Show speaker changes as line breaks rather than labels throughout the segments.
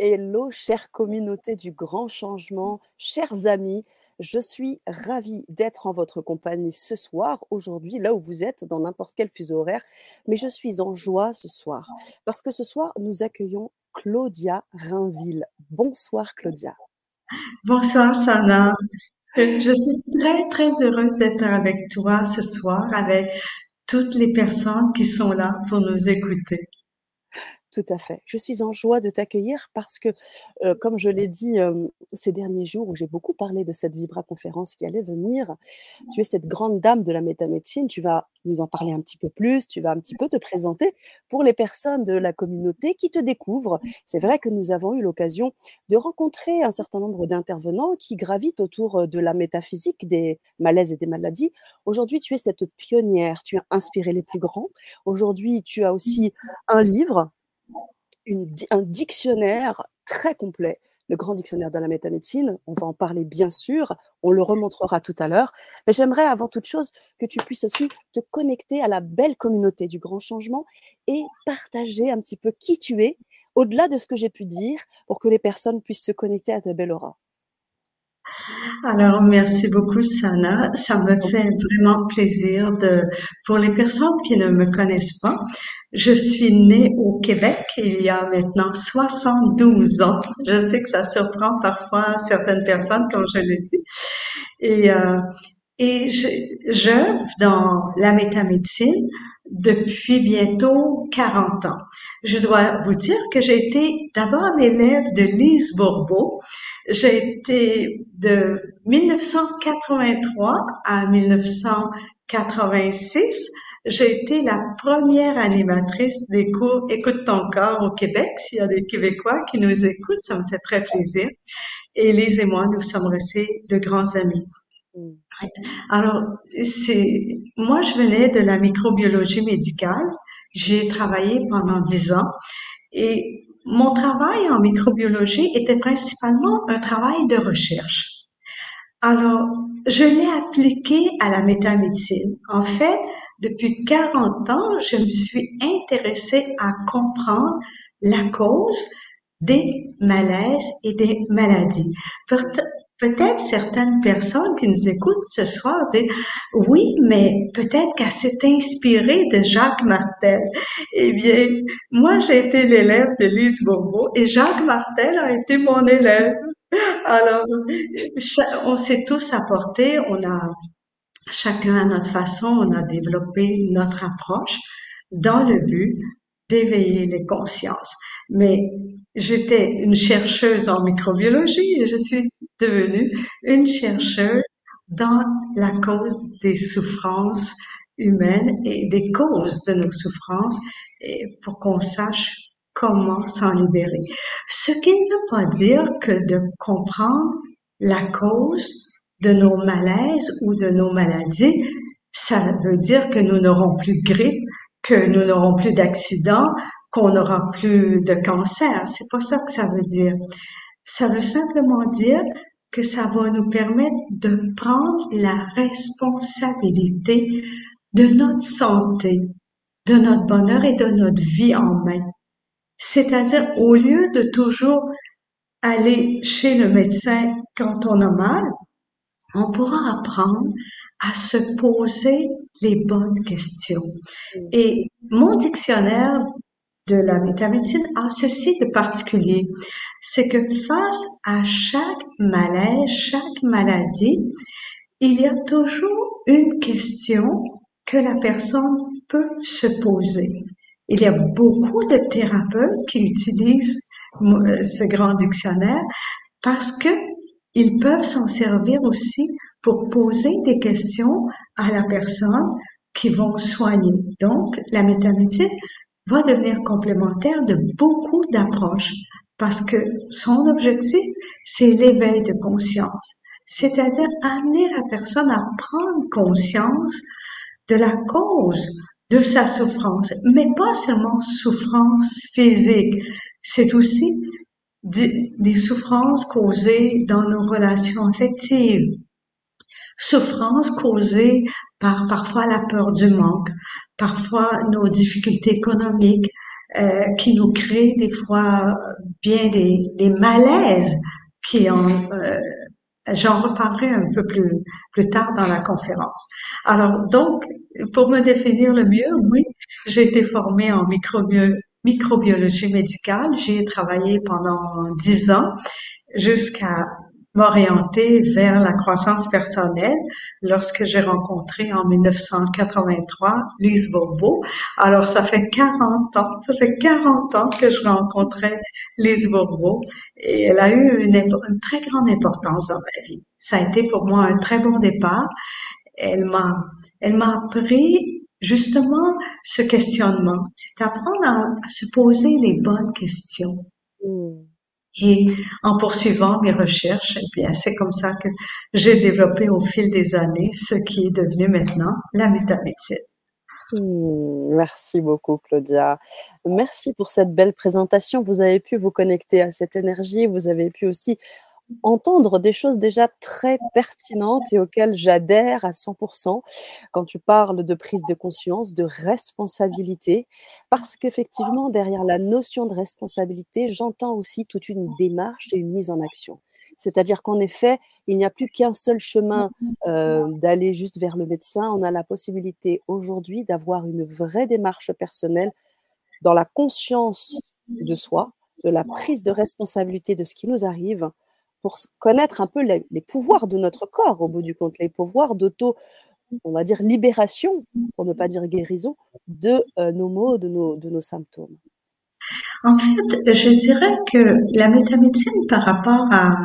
Hello, chère communauté du grand changement, chers amis, je suis ravie d'être en votre compagnie ce soir, aujourd'hui, là où vous êtes, dans n'importe quel fuseau horaire, mais je suis en joie ce soir, parce que ce soir, nous accueillons Claudia Rainville. Bonsoir Claudia.
Bonsoir Sana. Je suis très très heureuse d'être avec toi ce soir, avec toutes les personnes qui sont là pour nous écouter.
Tout à fait. Je suis en joie de t'accueillir parce que, comme je l'ai dit ces derniers jours où j'ai beaucoup parlé de cette Vibra conférence qui allait venir, tu es cette grande dame de la métamédecine. Tu vas nous en parler un petit peu plus, tu vas un petit peu te présenter pour les personnes de la communauté qui te découvrent. C'est vrai que nous avons eu l'occasion de rencontrer un certain nombre d'intervenants qui gravitent autour de la métaphysique des malaises et des maladies. Aujourd'hui, tu es cette pionnière, tu as inspiré les plus grands. Aujourd'hui, tu as aussi un livre un dictionnaire très complet, le grand dictionnaire de la métamédecine. On va en parler bien sûr, on le remontrera tout à l'heure. Mais j'aimerais avant toute chose que tu puisses aussi te connecter à la belle communauté du grand changement et partager un petit peu qui tu es, au-delà de ce que j'ai pu dire, pour que les personnes puissent se connecter à ta belle aura.
Alors, merci beaucoup, Sana. Ça me fait vraiment plaisir de, pour les personnes qui ne me connaissent pas, je suis née au Québec il y a maintenant 72 ans. Je sais que ça surprend parfois certaines personnes, comme je le dis. Et, euh, et j'œuvre dans la métamédecine depuis bientôt 40 ans. Je dois vous dire que j'ai été d'abord l'élève de Lise Bourbeau. J'ai été de 1983 à 1986 j'ai été la première animatrice des cours Écoute ton corps au Québec. S'il y a des Québécois qui nous écoutent, ça me fait très plaisir. Et Lise et moi, nous sommes restés de grands amis. Alors, c'est, moi, je venais de la microbiologie médicale. J'ai travaillé pendant dix ans et mon travail en microbiologie était principalement un travail de recherche. Alors, je l'ai appliqué à la métamédecine. En fait, depuis 40 ans, je me suis intéressée à comprendre la cause des malaises et des maladies. Peut-être certaines personnes qui nous écoutent ce soir disent oui, mais peut-être qu'elle s'est inspirée de Jacques Martel. Eh bien, moi, j'ai été l'élève de Lise Bourbeau et Jacques Martel a été mon élève. Alors, on s'est tous apportés, on a chacun à notre façon, on a développé notre approche dans le but d'éveiller les consciences. Mais j'étais une chercheuse en microbiologie et je suis devenue une chercheuse dans la cause des souffrances humaines et des causes de nos souffrances pour qu'on sache comment s'en libérer. Ce qui ne veut pas dire que de comprendre la cause de nos malaises ou de nos maladies, ça veut dire que nous n'aurons plus de grippe, que nous n'aurons plus d'accidents, qu'on n'aura plus de cancer. C'est pas ça que ça veut dire. Ça veut simplement dire que ça va nous permettre de prendre la responsabilité de notre santé, de notre bonheur et de notre vie en main. C'est-à-dire, au lieu de toujours aller chez le médecin quand on a mal, on pourra apprendre à se poser les bonnes questions. Mm. Et mon dictionnaire de la métamédecine a ceci de particulier, c'est que face à chaque malaise, chaque maladie, il y a toujours une question que la personne peut se poser. Il y a beaucoup de thérapeutes qui utilisent euh, ce grand dictionnaire parce que ils peuvent s'en servir aussi pour poser des questions à la personne qui vont soigner. Donc, la métamédecine va devenir complémentaire de beaucoup d'approches parce que son objectif, c'est l'éveil de conscience, c'est-à-dire amener la personne à prendre conscience de la cause de sa souffrance, mais pas seulement souffrance physique, c'est aussi des, souffrances causées dans nos relations affectives, souffrances causées par parfois la peur du manque, parfois nos difficultés économiques, euh, qui nous créent des fois bien des, des malaises qui en euh, J'en reparlerai un peu plus, plus tard dans la conférence. Alors, donc, pour me définir le mieux, oui, j'ai été formée en microbiologie médicale. J'y ai travaillé pendant dix ans jusqu'à m'orienter vers la croissance personnelle lorsque j'ai rencontré en 1983 Lise Bourbeau. Alors, ça fait 40 ans, ça fait 40 ans que je rencontrais Lise Bourbeau et elle a eu une, très grande importance dans ma vie. Ça a été pour moi un très bon départ. Elle m'a, elle m'a appris justement ce questionnement, c'est apprendre à, se poser les bonnes questions. Et en poursuivant mes recherches, eh bien, c'est comme ça que j'ai développé au fil des années ce qui est devenu maintenant la métamédecine.
Mmh, merci beaucoup, Claudia. Merci pour cette belle présentation. Vous avez pu vous connecter à cette énergie. Vous avez pu aussi entendre des choses déjà très pertinentes et auxquelles j'adhère à 100% quand tu parles de prise de conscience, de responsabilité, parce qu'effectivement, derrière la notion de responsabilité, j'entends aussi toute une démarche et une mise en action. C'est-à-dire qu'en effet, il n'y a plus qu'un seul chemin euh, d'aller juste vers le médecin. On a la possibilité aujourd'hui d'avoir une vraie démarche personnelle dans la conscience de soi, de la prise de responsabilité de ce qui nous arrive, pour connaître un peu les, pouvoirs de notre corps, au bout du compte, les pouvoirs d'auto, on va dire, libération, pour ne pas dire guérison, de euh, nos maux, de nos, de nos symptômes.
En fait, je dirais que la métamédecine par rapport à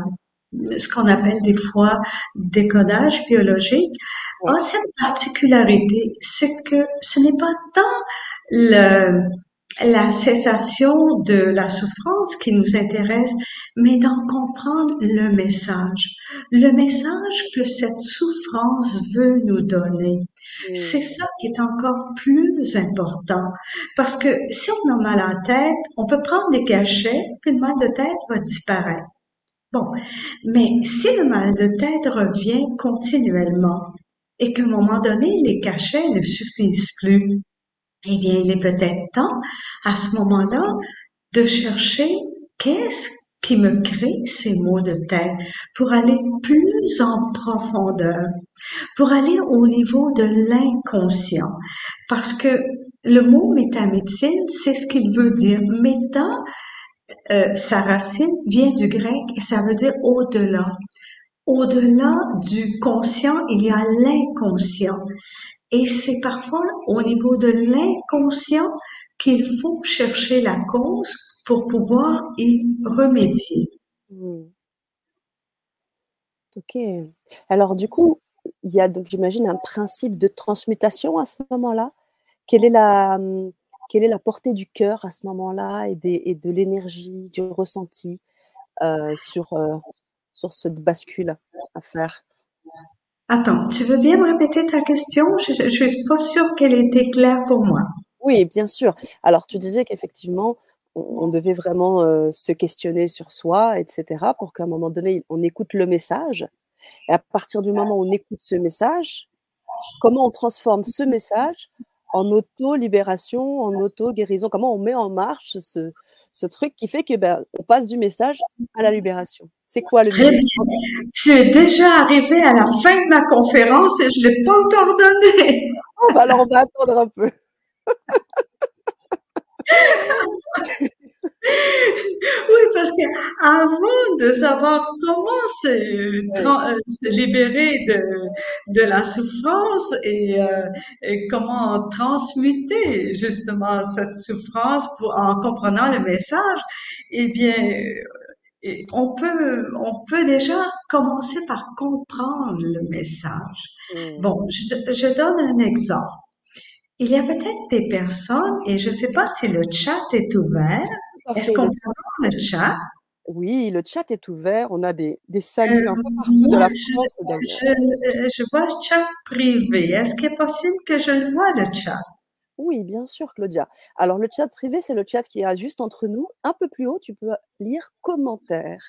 ce qu'on appelle des fois décodage biologique a cette particularité, c'est que ce n'est pas tant le, la cessation de la souffrance qui nous intéresse, mais d'en comprendre le message, le message que cette souffrance veut nous donner. C'est ça qui est encore plus important, parce que si on a mal à la tête, on peut prendre des cachets, puis le mal de tête va disparaître. Bon, mais si le mal de tête revient continuellement et qu'à un moment donné, les cachets ne suffisent plus, eh bien, il est peut-être temps, à ce moment-là, de chercher qu'est-ce qui me crée ces maux de tête pour aller plus en profondeur, pour aller au niveau de l'inconscient. Parce que le mot métamédecine, c'est ce qu'il veut dire. Méta, euh, sa racine vient du grec et ça veut dire au-delà. Au-delà du conscient, il y a l'inconscient. Et c'est parfois au niveau de l'inconscient qu'il faut chercher la cause pour pouvoir y remédier. Hmm.
Ok. Alors du coup, il y a donc j'imagine un principe de transmutation à ce moment-là. Quelle est la quelle est la portée du cœur à ce moment-là et, et, de l'énergie, du ressenti euh, sur, euh, sur cette bascule à faire?
Attends, tu veux bien me répéter ta question? Je ne suis pas sûre qu'elle était claire pour moi.
Oui, bien sûr. Alors, tu disais qu'effectivement, on, devait vraiment euh, se questionner sur soi, etc., pour qu'à un moment donné, on écoute le message. Et à partir du moment où on écoute ce message, comment on transforme ce message en auto-libération, en auto-guérison? Comment on met en marche ce, ce truc qui fait que ben, on passe du message à la libération. C'est quoi le
Très Tu es déjà arrivé à la fin de ma conférence et je ne l'ai pas encore donné.
Oh, ben alors on va attendre un peu.
oui, parce que avant de savoir comment se, euh, libérer de, de, la souffrance et, euh, et, comment transmuter justement cette souffrance pour, en comprenant le message, eh bien, on peut, on peut déjà commencer par comprendre le message. Bon, je, je donne un exemple. Il y a peut-être des personnes, et je ne sais pas si le chat est ouvert. Est-ce qu'on peut voir le chat?
Oui, le chat est ouvert. On a des, des saluts un peu euh, partout de la France.
Je, je, je, vois chat privé. Est-ce qu'il est possible que je le vois, le chat?
Oui, bien sûr, Claudia. Alors, le chat privé, c'est le chat qui est juste entre nous. Un peu plus haut, tu peux lire commentaires.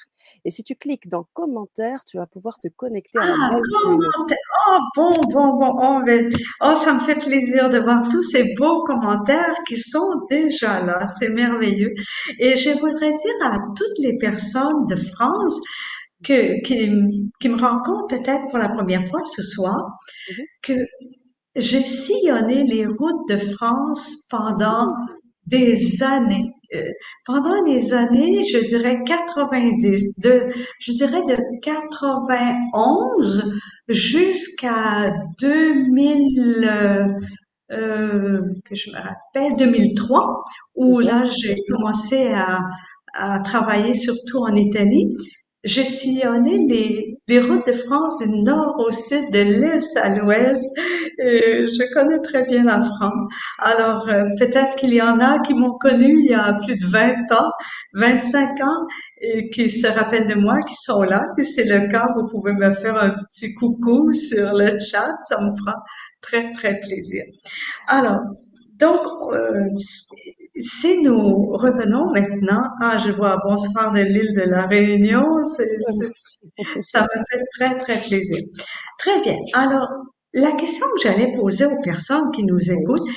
Et si tu cliques dans commentaires, tu vas pouvoir te connecter à la
Ah, commentaires. Oh, bon, bon, bon. Oh, mais- oh, ça me fait plaisir de voir tous ces beaux commentaires qui sont déjà là. C'est merveilleux. Et je voudrais dire à toutes les personnes de France que, qui, qui me rencontrent peut-être pour la première fois ce soir,
Mhm.
que j'ai sillonné les routes de France pendant des années. Euh, pendant les années, je dirais 90, de, je dirais de 91 jusqu'à 2000, euh, euh, que je me rappelle, 2003, où
Mhm.
là, j'ai commencé à, à travailler surtout en Italie. J'ai sillonné les, les routes de France du nord au sud, de l'est à l'ouest, je connais très bien la France. Alors, euh, peut-être qu'il y en a qui m'ont connu il y a plus de 20 ans, 25 ans, et qui se rappellent de moi, qui sont là. Si c'est le cas, vous pouvez me faire un petit coucou sur le chat, ça me fera très, très plaisir. Alors, donc, euh, si nous revenons maintenant, ah, je vois bonsoir de l'île de la Réunion, c'est- ça me fait très, très plaisir. Très bien. Alors, la question que j'allais poser aux personnes qui nous écoutent,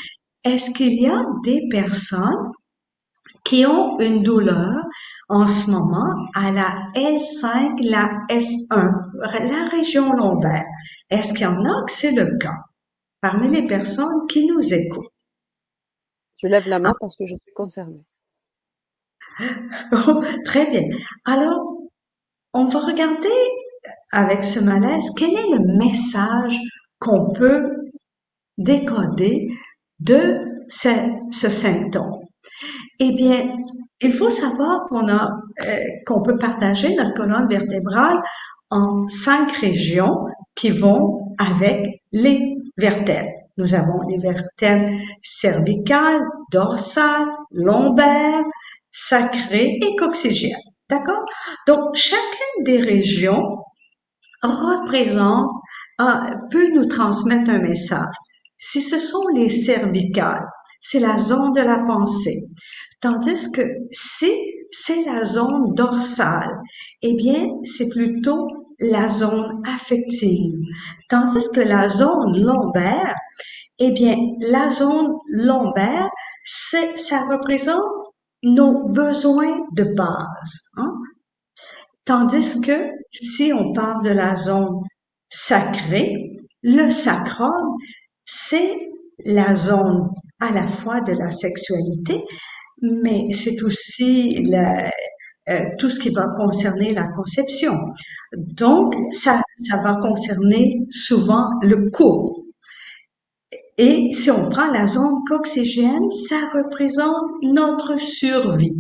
est-ce qu'il y a des personnes qui ont une douleur en ce moment à la L5, la S1, la région lombaire? Est-ce qu'il y en a que c'est le cas parmi les personnes qui nous écoutent?
Je lève la main parce que je suis concernée.
Oh, très bien. Alors, on va regarder avec ce malaise quel est le message qu'on peut décoder de ce, ce symptôme? Eh bien, il faut savoir qu'on a, euh, qu'on peut partager notre colonne vertébrale en cinq régions qui vont avec les vertèbres. Nous avons les vertèbres cervicales, dorsales, lombaires, sacrées et coxygènes. D'accord? Donc, chacune des régions représente, euh, peut nous transmettre un message. Si ce sont les cervicales, c'est la zone de la pensée. Tandis que si c'est la zone dorsale, eh bien, c'est plutôt la zone affective. Tandis que la zone lombaire, eh bien, la zone lombaire, ça représente nos besoins de base. Hein? Tandis que si on parle de la zone sacrée, le sacrum, c'est la zone à la fois de la sexualité, mais c'est aussi euh, tout ce qui va concerner la conception. Donc, ça, ça va concerner souvent le couple. Et si on prend la zone coxygène, ça représente notre survie.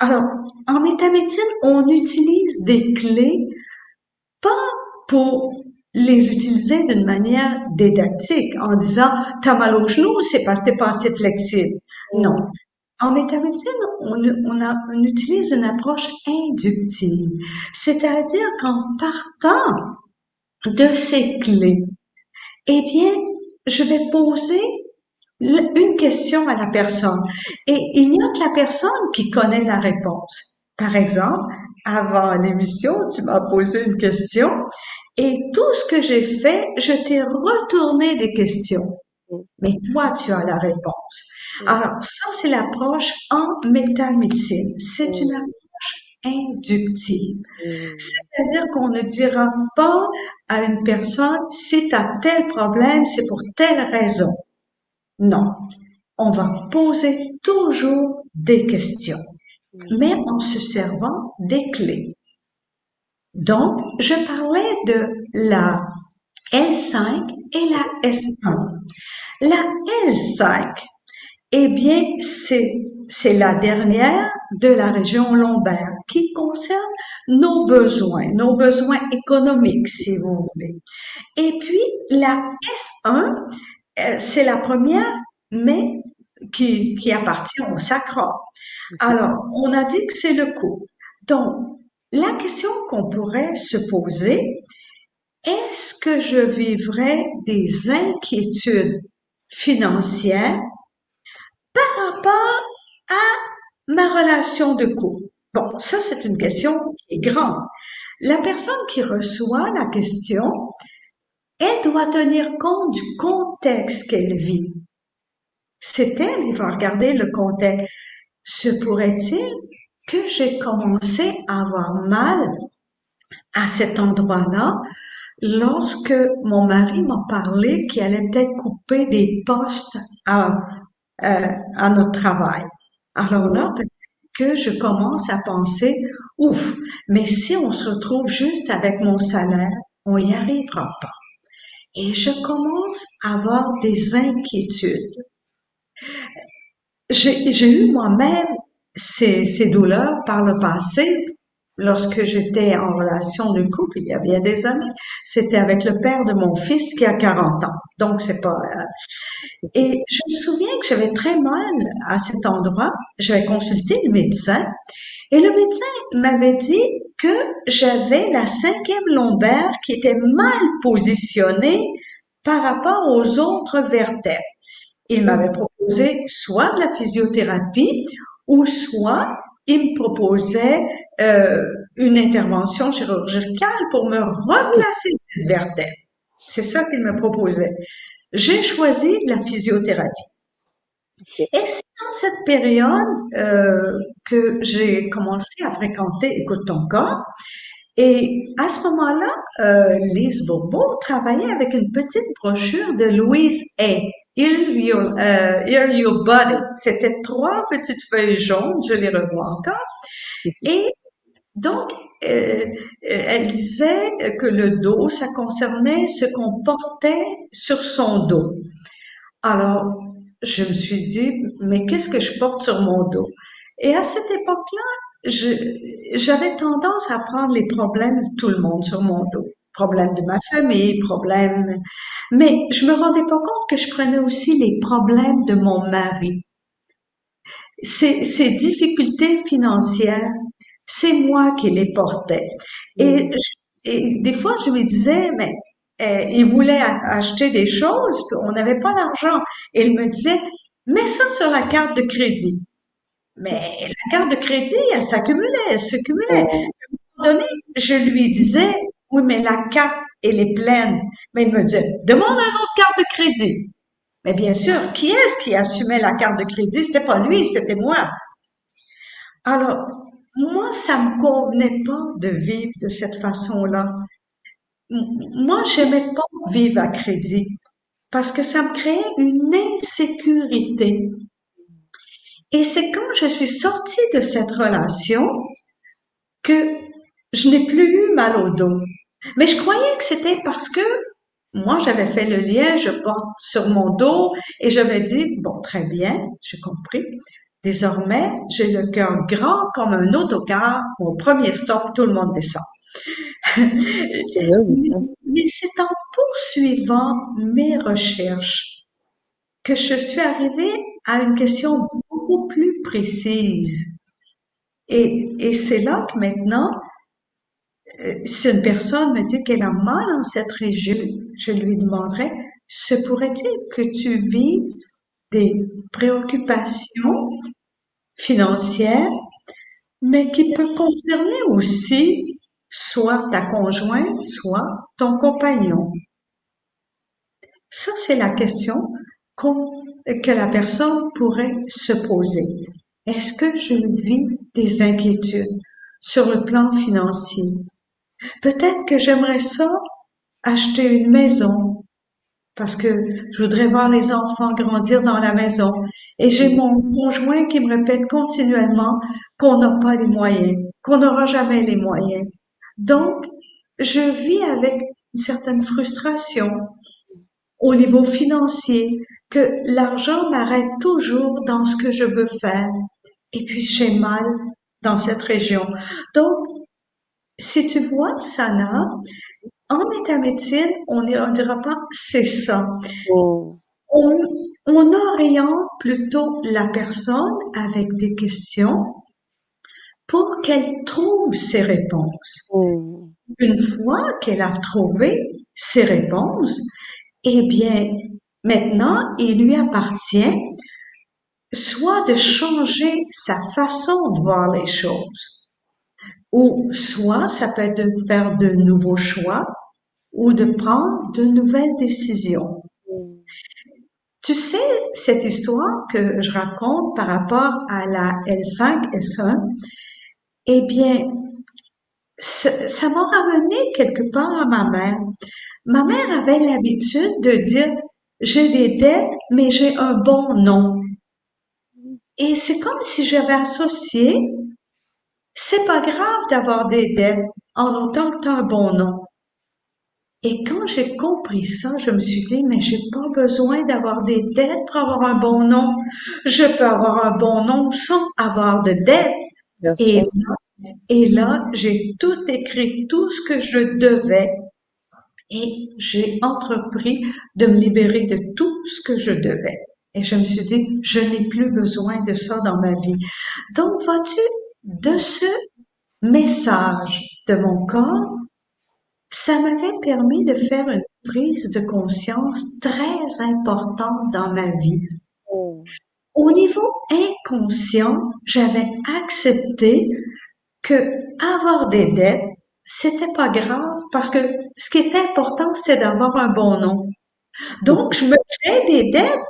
Alors, en métamédecine, on utilise des clés pas pour les utiliser d'une manière didactique en disant t'as mal au genou, c'est parce que t'es pas assez flexible. Non. En métamédecine, on, on, a, on utilise une approche inductive, c'est-à-dire qu'en partant de ces clés, eh bien, je vais poser une question à la personne et il n'y a que la personne qui connaît la réponse. Par exemple, avant l'émission, tu m'as posé une question et tout ce que j'ai fait, je t'ai retourné des questions. Mais toi, tu as la réponse. Alors, ça, c'est l'approche en métamédecine. C'est une approche inductive. C'est-à-dire qu'on ne dira pas à une personne, si tu as tel problème, c'est pour telle raison. Non. On va poser toujours des questions, mais en se servant des clés. Donc, je parlais de la L5 et la S1. La L5, eh bien, c'est, c'est la dernière de la région lombaire qui concerne nos besoins, nos besoins économiques, si vous voulez. Et puis, la S1, c'est la première, mais qui, qui appartient au sacrum. Alors, on a dit que c'est le coup. Donc, la question qu'on pourrait se poser, est-ce que je vivrais des inquiétudes financières rapport à ma relation de couple. Bon, ça c'est une question qui est grande. La personne qui reçoit la question, elle doit tenir compte du contexte qu'elle vit. C'est elle, il va regarder le contexte. Se pourrait-il que j'ai commencé à avoir mal à cet endroit-là lorsque mon mari m'a parlé qu'il allait peut-être couper des postes à, euh, à notre travail? Alors là, que je commence à penser, ouf, mais si on se retrouve juste avec mon salaire, on n'y arrivera pas. Et je commence à avoir des inquiétudes. J'ai eu moi-même ces, ces douleurs par le passé lorsque j'étais en relation de couple il y a bien des années. C'était avec le père de mon fils qui a 40 ans. Donc c'est pas. Euh, et je me souviens que j'avais très mal à cet endroit. J'avais consulté le médecin et le médecin m'avait dit que j'avais la cinquième lombaire qui était mal positionnée par rapport aux autres vertèbres. Il m'avait proposé soit de la physiothérapie ou soit il me proposait euh, une intervention chirurgicale pour me replacer cette vertèbre. C'est ça qu'il me proposait. J'ai choisi la physiothérapie. Et c'est dans cette période euh, que j'ai commencé à fréquenter Écoute ton corps. Et à ce moment-là, euh, Lise Bourbeau travaillait avec une petite brochure de Louise Hay. Il Your, uh, Your Body. C'était trois petites feuilles jaunes, je les revois encore. Et donc, euh, elle disait que le dos, ça concernait ce qu'on portait sur son dos. Alors, je me suis dit, mais qu'est-ce que je porte sur mon dos? Et à cette époque-là, j'avais tendance à prendre les problèmes de tout le monde sur mon dos. Problèmes de ma famille, problèmes... Mais je me rendais pas compte que je prenais aussi les problèmes de mon mari. Ces, ces difficultés financières, c'est moi qui les portais. Et, et des fois, je me disais, mais euh, il voulait acheter des choses, on n'avait pas l'argent. Et il me disait, mets ça sur la carte de crédit. Mais la carte de crédit, elle s'accumulait, elle s'accumulait. À un moment donné, je lui disais, oui, mais la carte, elle est pleine. Mais il me dit, demande une autre carte de crédit. Mais bien sûr, qui est-ce qui assumait la carte de crédit? C'était pas lui, c'était moi. Alors, moi, ça me convenait pas de vivre de cette façon-là. Moi, j'aimais pas vivre à crédit parce que ça me créait une insécurité. Et c'est quand je suis sortie de cette relation que je n'ai plus eu mal au dos. Mais je croyais que c'était parce que moi, j'avais fait le lien, je porte sur mon dos et j'avais dit, bon, très bien, j'ai compris. Désormais, j'ai le cœur grand comme un autocar. Au premier stop, tout le monde descend. Mais c'est en poursuivant mes recherches que je suis arrivée à une question beaucoup plus précise. Et, et c'est là que maintenant, si une personne me dit qu'elle a mal en cette région, je lui demanderai, se pourrait-il que tu vis des préoccupations financières, mais qui peut concerner aussi soit ta conjointe, soit ton compagnon? Ça, c'est la question que la personne pourrait se poser. Est-ce que je vis des inquiétudes sur le plan financier? Peut-être que j'aimerais ça acheter une maison parce que je voudrais voir les enfants grandir dans la maison. Et j'ai mon conjoint qui me répète continuellement qu'on n'a pas les moyens, qu'on n'aura jamais les moyens. Donc, je vis avec une certaine frustration au niveau financier, que l'argent m'arrête toujours dans ce que je veux faire. Et puis j'ai mal dans cette région. Donc, si tu vois, Sana, en métamédecine, on ne dira pas c'est ça. Oh. On, on, oriente plutôt la personne avec des questions pour qu'elle trouve ses réponses. Oh. Une fois qu'elle a trouvé ses réponses, eh bien, maintenant, il lui appartient soit de changer sa façon de voir les choses, ou soit ça peut être de faire de nouveaux choix ou de prendre de nouvelles décisions. Tu sais, cette histoire que je raconte par rapport à la L5, S1, eh bien, ça m'a ramené quelque part à ma mère. Ma mère avait l'habitude de dire, j'ai des dettes, mais j'ai un bon nom. Et c'est comme si j'avais associé, c'est pas grave d'avoir des dettes en autant que tu as un bon nom. Et quand j'ai compris ça, je me suis dit, mais j'ai pas besoin d'avoir des dettes pour avoir un bon nom. Je peux avoir un bon nom sans avoir de dettes. et, là, et là, j'ai tout écrit, tout ce que je devais. Et j'ai entrepris de me libérer de tout ce que je devais. Et je me suis dit, je n'ai plus besoin de ça dans ma vie. Donc, vois-tu, de ce message de mon corps, ça m'avait permis de faire une prise de conscience très importante dans ma vie. Oh. Au niveau inconscient, j'avais accepté que avoir des dettes, c'était pas grave parce que ce qui était important, c'était d'avoir un bon nom. Donc, je me crée des dettes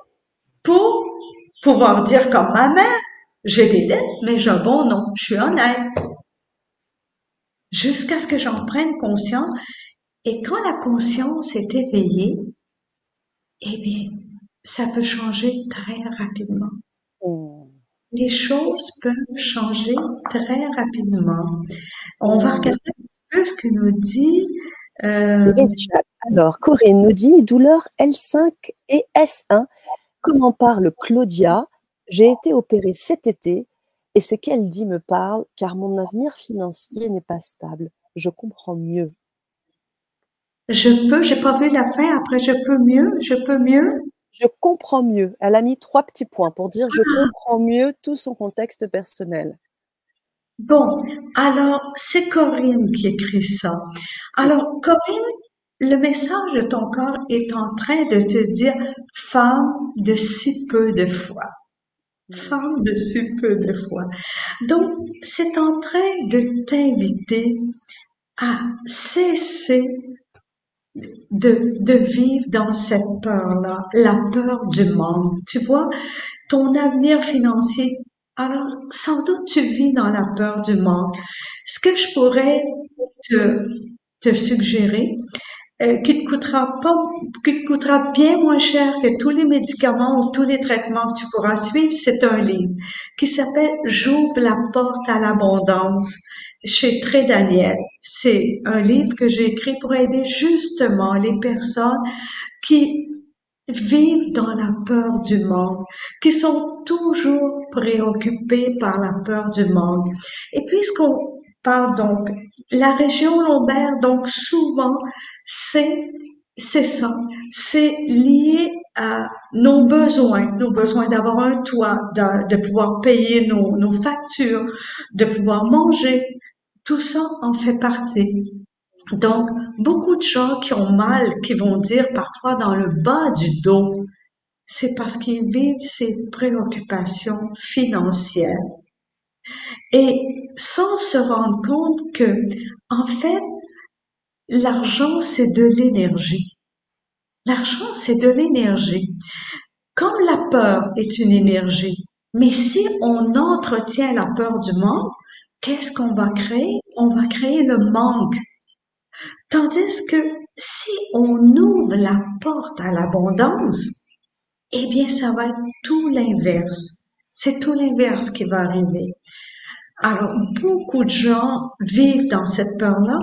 pour pouvoir dire comme ma mère, j'ai des dettes, mais j'ai un bon nom, je suis honnête. Jusqu'à ce que j'en prenne conscience. Et quand la conscience est éveillée, eh bien, ça peut changer très rapidement. Oh. Les choses peuvent changer très rapidement. On va regarder un peu ce que nous dit.
Euh... Alors, Corinne nous dit douleur L5 et S1 Comment parle Claudia J'ai été opérée cet été et ce qu'elle dit me parle car mon avenir financier n'est pas stable. Je comprends mieux.
Je peux, j'ai pas vu la fin. Après, je peux mieux, je peux mieux?
Je comprends mieux. Elle a mis trois petits points pour dire je ah. comprends mieux tout son contexte personnel.
Bon, alors c'est Corinne qui écrit ça. Alors Corinne, le message de ton corps est en train de te dire femme de si peu de foi. Femme de si peu de foi. Donc, c'est en train de t'inviter à cesser de, de vivre dans cette peur-là, la peur du manque. Tu vois, ton avenir financier, alors sans doute tu vis dans la peur du manque. Ce que je pourrais te, te suggérer, euh, qui te coûtera pas, qui te coûtera bien moins cher que tous les médicaments ou tous les traitements que tu pourras suivre, c'est un livre qui s'appelle J'ouvre la porte à l'abondance chez Très Daniel. C'est un livre que j'ai écrit pour aider justement les personnes qui vivent dans la peur du manque, qui sont toujours préoccupées par la peur du manque. Et puisqu'on parle donc la région lombaire, donc souvent c'est c'est ça, c'est lié à nos besoins, nos besoins d'avoir un toit, de, de pouvoir payer nos, nos, factures, de pouvoir manger. Tout ça en fait partie. Donc, beaucoup de gens qui ont mal, qui vont dire parfois dans le bas du dos, c'est parce qu'ils vivent ces préoccupations financières. Et sans se rendre compte que, en fait, L'argent, c'est de l'énergie. L'argent, c'est de l'énergie. Comme la peur est une énergie, mais si on entretient la peur du manque, qu'est-ce qu'on va créer? On va créer le manque. Tandis que si on ouvre la porte à l'abondance, eh bien, ça va être tout l'inverse. C'est tout l'inverse qui va arriver. Alors, beaucoup de gens vivent dans cette peur-là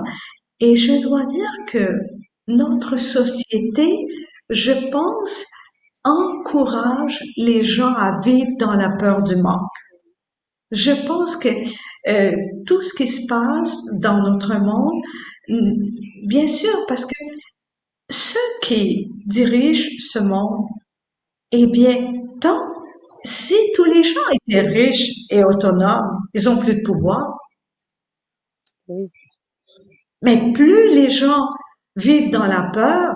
et je dois dire que notre société, je pense, encourage les gens à vivre dans la peur du manque. Je pense que euh, tout ce qui se passe dans notre monde, bien sûr, parce que ceux qui dirigent ce monde, eh bien, tant si tous les gens étaient riches et autonomes, ils ont plus de pouvoir. Oui. Mais plus les gens vivent dans la peur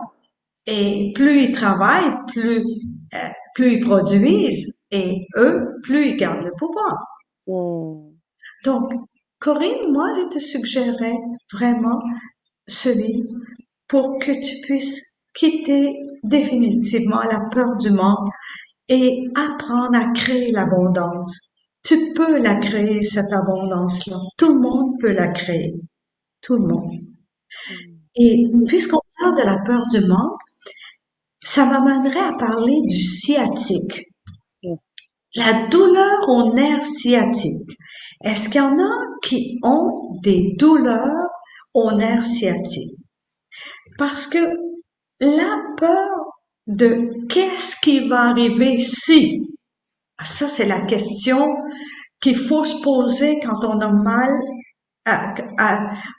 et plus ils travaillent, plus, euh, plus ils produisent, et eux, plus ils gardent le pouvoir.
Mmh.
Donc, Corinne, moi, je te suggérerais vraiment ce livre pour que tu puisses quitter définitivement la peur du manque et apprendre à créer l'abondance. Tu peux la créer, cette abondance-là. Tout le monde peut la créer. Tout le monde. Et puisqu'on parle de la peur du manque, ça m'amènerait à parler du sciatique. La douleur au nerf sciatique. Est-ce qu'il y en a qui ont des douleurs au nerf sciatique? Parce que la peur de qu'est-ce qui va arriver si, ça c'est la question qu'il faut se poser quand on a mal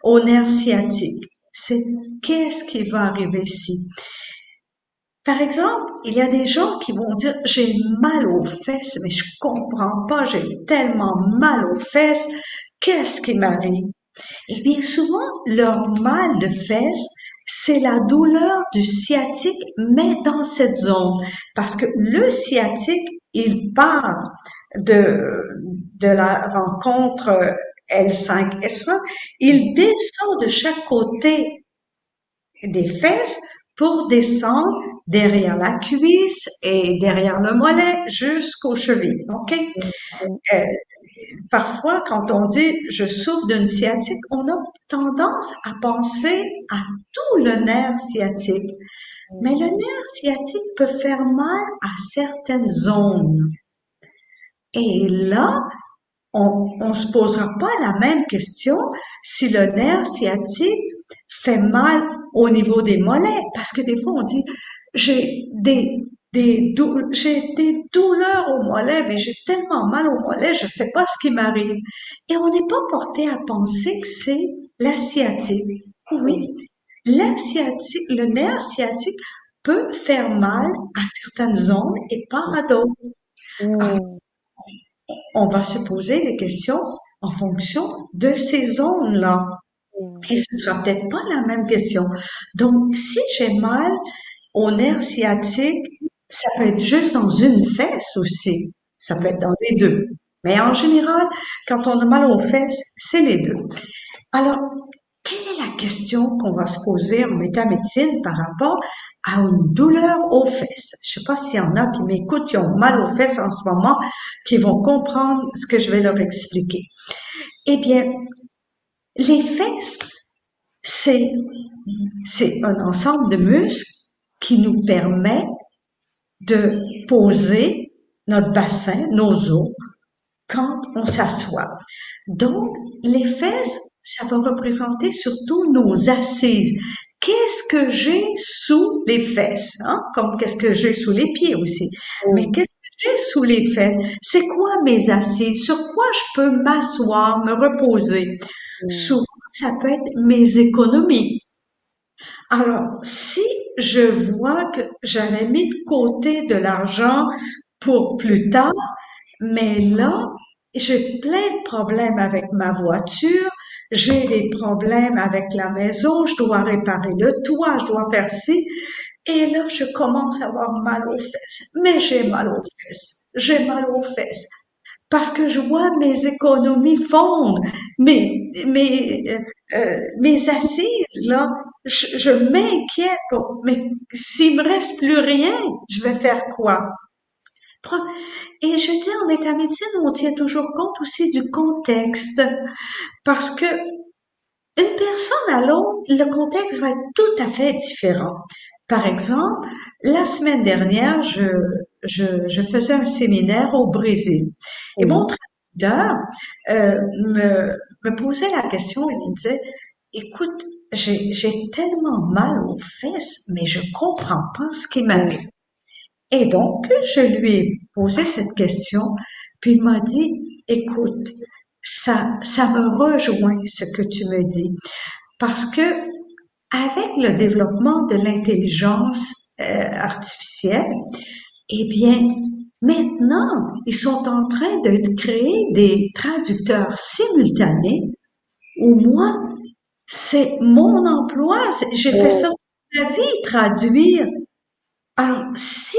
au nerf sciatique. C'est qu'est-ce qui va arriver si. Par exemple, il y a des gens qui vont dire j'ai mal aux fesses, mais je comprends pas, j'ai tellement mal aux fesses, qu'est-ce qui m'arrive? Et bien souvent, leur mal de fesses, c'est la douleur du sciatique, mais dans cette zone. Parce que le sciatique, il part de, de la rencontre L5, S1, il descend de chaque côté des fesses pour descendre derrière la cuisse et derrière le mollet jusqu'aux chevilles. OK? Euh, parfois, quand on dit je souffre d'une sciatique, on a tendance à penser à tout le nerf sciatique. Mais le nerf sciatique peut faire mal à certaines zones. Et là, on ne se posera pas la même question si le nerf sciatique fait mal au niveau des mollets. Parce que des fois, on dit, j'ai des, des, j'ai des douleurs au mollet, mais j'ai tellement mal au mollet, je sais pas ce qui m'arrive. Et on n'est pas porté à penser que c'est la sciatique. Oui, la sciatique, le nerf sciatique peut faire mal à certaines zones et pas à d'autres. Mmh. On va se poser des questions en fonction de ces zones-là. Mmh. Et ce sera peut-être pas la même question. Donc, si j'ai mal au nerf sciatique, ça peut être juste dans une fesse aussi. Ça peut être dans les deux. Mais en général, quand on a mal aux fesses, c'est les deux. Alors, quelle est la question qu'on va se poser en métamédecine par rapport à une douleur aux fesses? Je sais pas s'il y en a qui m'écoutent, qui ont mal aux fesses en ce moment, qui vont comprendre ce que je vais leur expliquer. Eh bien, les fesses, c'est, c'est un ensemble de muscles qui nous permet de poser notre bassin, nos os, quand on s'assoit. Donc, les fesses, ça va représenter surtout nos assises. Qu'est-ce que j'ai sous les fesses? Hein? Comme qu'est-ce que j'ai sous les pieds aussi. Mais qu'est-ce que j'ai sous les fesses? C'est quoi mes assises? Sur quoi je peux m'asseoir, me reposer? Souvent, ça peut être mes économies. Alors, si je vois que j'avais mis de côté de l'argent pour plus tard, mais là, j'ai plein de problèmes avec ma voiture, j'ai des problèmes avec la maison, je dois réparer le toit, je dois faire ci. Et là, je commence à avoir mal aux fesses. Mais j'ai mal aux fesses. J'ai mal aux fesses parce que je vois mes économies fondre, mes, mes, euh, euh, mes assises, là, je, je m'inquiète, mais s'il me reste plus rien, je vais faire quoi? Et je dis en métamédecine, on tient toujours compte aussi du contexte, parce que une personne à l'autre, le contexte va être tout à fait différent. Par exemple, la semaine dernière, je, je, je faisais un séminaire au Brésil. Et mon traducteur euh, me, me posait la question, il me disait, écoute, j'ai tellement mal aux fesses, mais je comprends pas ce qui m'arrive. Et donc, je lui ai posé cette question, puis il m'a dit, écoute, ça, ça me rejoint ce que tu me dis, parce que avec le développement de l'intelligence euh, artificielle, eh bien, maintenant, ils sont en train de créer des traducteurs simultanés où moi, c'est mon emploi, j'ai fait ça toute ma vie, traduire. Alors, si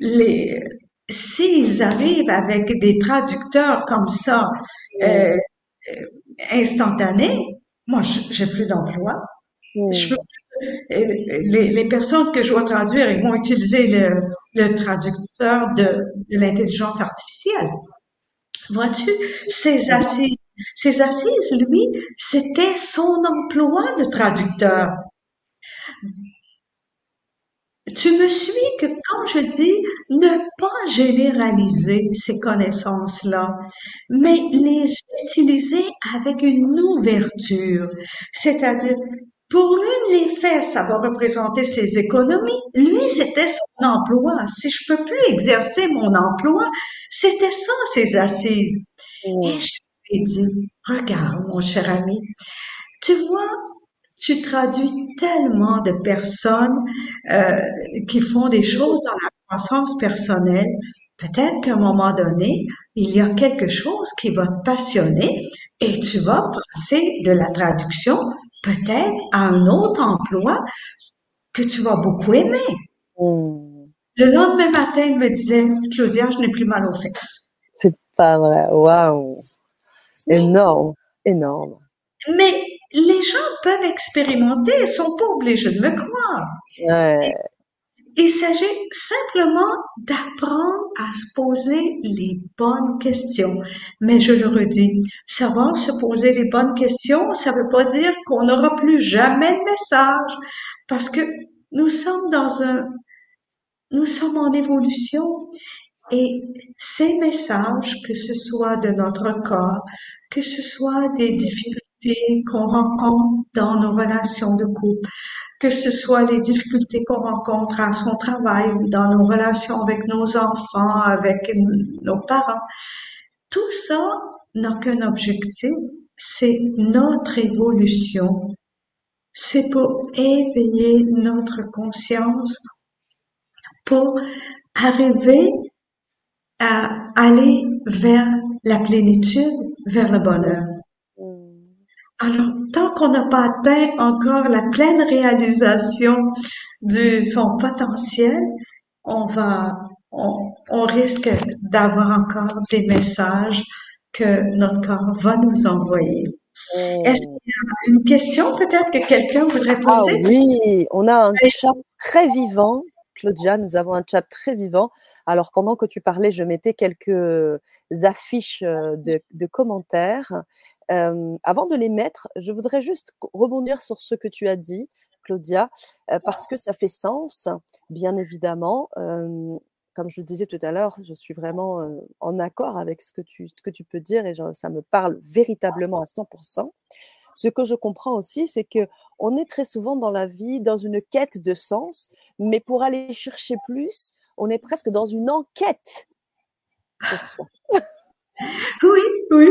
les, s'ils arrivent avec des traducteurs comme ça, euh, euh, instantanés, moi, j'ai plus d'emploi. Je peux les, les, personnes que je dois traduire, ils vont utiliser le, le traducteur de, de l'intelligence artificielle. Vois-tu, ces assises, ces assises, lui, c'était son emploi de traducteur. Tu me suis que quand je dis ne pas généraliser ces connaissances-là, mais les utiliser avec une ouverture, c'est-à-dire pour lui, les faits, ça va représenter ses économies. Lui, c'était son emploi. Si je peux plus exercer mon emploi, c'était ça, ses assises. Et je lui ai dit, regarde, mon cher ami, tu vois, tu traduis tellement de personnes euh, qui font des choses dans la croissance personnelle. Peut-être qu'à un moment donné, il y a quelque chose qui va te passionner et tu vas passer de la traduction peut-être à un autre emploi que tu vas beaucoup aimer. Hmm. Le lendemain matin, il me disait, Claudia, je n'ai plus mal aux fesses.
C'est pas vrai. Waouh. Énorme. Énorme.
Mais les gens peuvent expérimenter, ils sont pas obligés de me croire. Ouais. Il s'agit simplement d'apprendre à se poser les bonnes questions. Mais je le redis, savoir se poser les bonnes questions, ça ne veut pas dire qu'on n'aura plus jamais de message, parce que nous sommes dans un, nous sommes en évolution et ces messages, que ce soit de notre corps, que ce soit des difficultés qu'on rencontre dans nos relations de couple, que ce soit les difficultés qu'on rencontre à son travail ou dans nos relations avec nos enfants, avec nos parents. Tout ça n'a qu'un objectif, c'est notre évolution. C'est pour éveiller notre conscience, pour arriver à aller vers la plénitude, vers le bonheur. Alors, tant qu'on n'a pas atteint encore la pleine réalisation de son potentiel, on va, on, risque d'avoir encore des messages que notre corps va nous envoyer. Oh. Est-ce qu'il y a une question peut-être que quelqu'un voudrait ah poser?
Ah oui, on a un chat très vivant. Claudia, nous avons un chat très vivant. Alors, pendant que tu parlais, je mettais quelques affiches euh, de, de commentaires avant de les mettre, je voudrais juste rebondir sur ce que tu as dit, Claudia, parce que ça fait sens, bien évidemment. comme je le disais tout à l'heure, je suis vraiment en accord avec ce que tu, ce que tu peux dire et ça me parle véritablement à 100%. Ce que je comprends aussi, c'est que on est très souvent dans la vie dans une quête de sens, mais pour aller chercher plus, on est presque dans une enquête sur soi.
Oui, oui,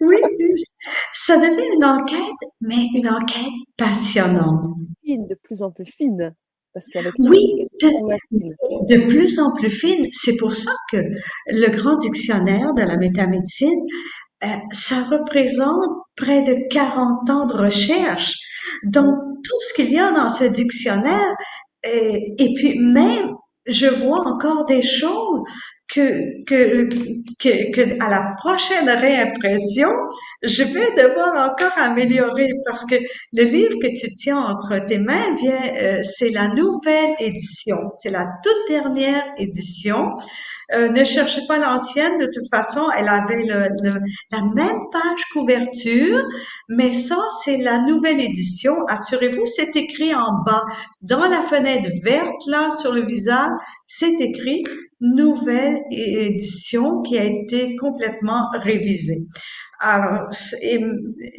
oui. Ça devient une enquête, mais une enquête passionnante.
Fine, de plus en plus fine.
Parce qu'avec oui, de, de plus en plus fine. C'est pour ça que le grand dictionnaire de la métamédecine, euh, ça représente près de 40 ans de recherche. Donc, tout ce qu'il y a dans ce dictionnaire, euh, et puis même je vois encore des choses que, que, que, que, à la prochaine réimpression, je vais devoir encore améliorer parce que le livre que tu tiens entre tes mains vient, euh, c'est la nouvelle édition, c'est la toute dernière édition. Euh, ne cherchez pas l'ancienne, de toute façon, elle avait le, la même page couverture, mais ça, c'est la nouvelle édition. Assurez-vous, c'est écrit en bas, dans la fenêtre verte, là, sur le visage, c'est écrit nouvelle édition qui a été complètement révisée. Alors,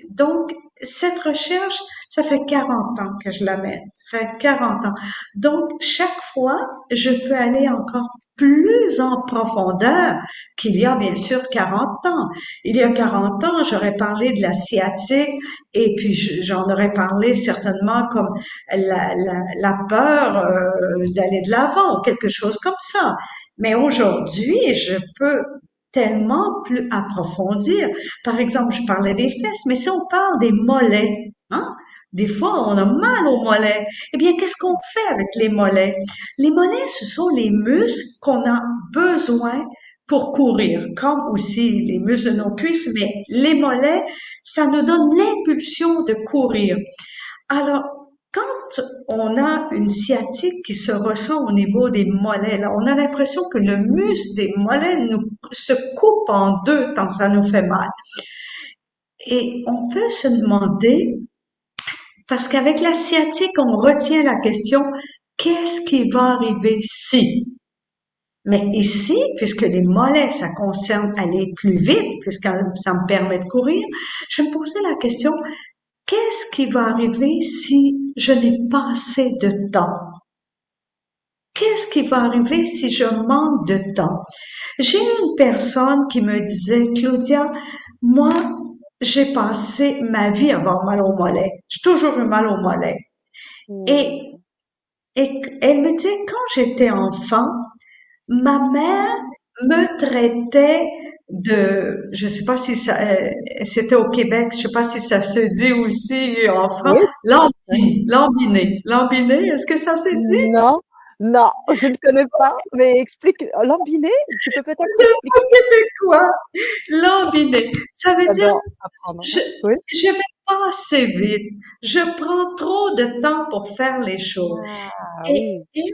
donc, cette recherche, ça fait 40 ans que je la mets. Ça fait 40 ans. Donc, chaque fois, je peux aller encore plus en profondeur qu'il y a bien sûr 40 ans. Il y a 40 ans, j'aurais parlé de la sciatique et puis j'en aurais parlé certainement comme la peur euh, d'aller de l'avant ou quelque chose comme ça. Mais aujourd'hui, je peux tellement plus approfondir. Par exemple, je parlais des fesses, mais si on parle des mollets, hein, Des fois, on a mal aux mollets. Eh bien, qu'est-ce qu'on fait avec les mollets? Les mollets, ce sont les muscles qu'on a besoin pour courir, comme aussi les muscles de nos cuisses, mais les mollets, ça nous donne l'impulsion de courir. Alors, quand on a une sciatique qui se ressent au niveau des mollets, là, on a l'impression que le muscle des mollets nous, se coupe en deux tant ça nous fait mal. Et on peut se demander, parce qu'avec la sciatique, on retient la question, qu'est-ce qui va arriver si? Mais ici, puisque les mollets, ça concerne aller plus vite, puisque ça me permet de courir, je me posais la question, qu'est-ce qui va arriver si je n'ai pas assez de temps? Qu'est-ce qui va arriver si je manque de temps? J'ai une personne qui me disait, Claudia, moi, j'ai passé ma vie à avoir mal au mollet. J'ai toujours eu mal au mollet. Hmm. Et, et elle me dit, quand j'étais enfant, ma mère me traitait de, je sais pas si ça, euh, c'était au Québec, je sais pas si ça se dit aussi en France, oui. lambiné, lambiné, est-ce que ça se dit?
Non, non, je ne connais pas, mais explique, lambiné, tu peux peut-être expliquer.
quoi? Lambiné, ça veut dire, je, je vais pas assez vite, je prends trop de temps pour faire les choses. Ah, et, et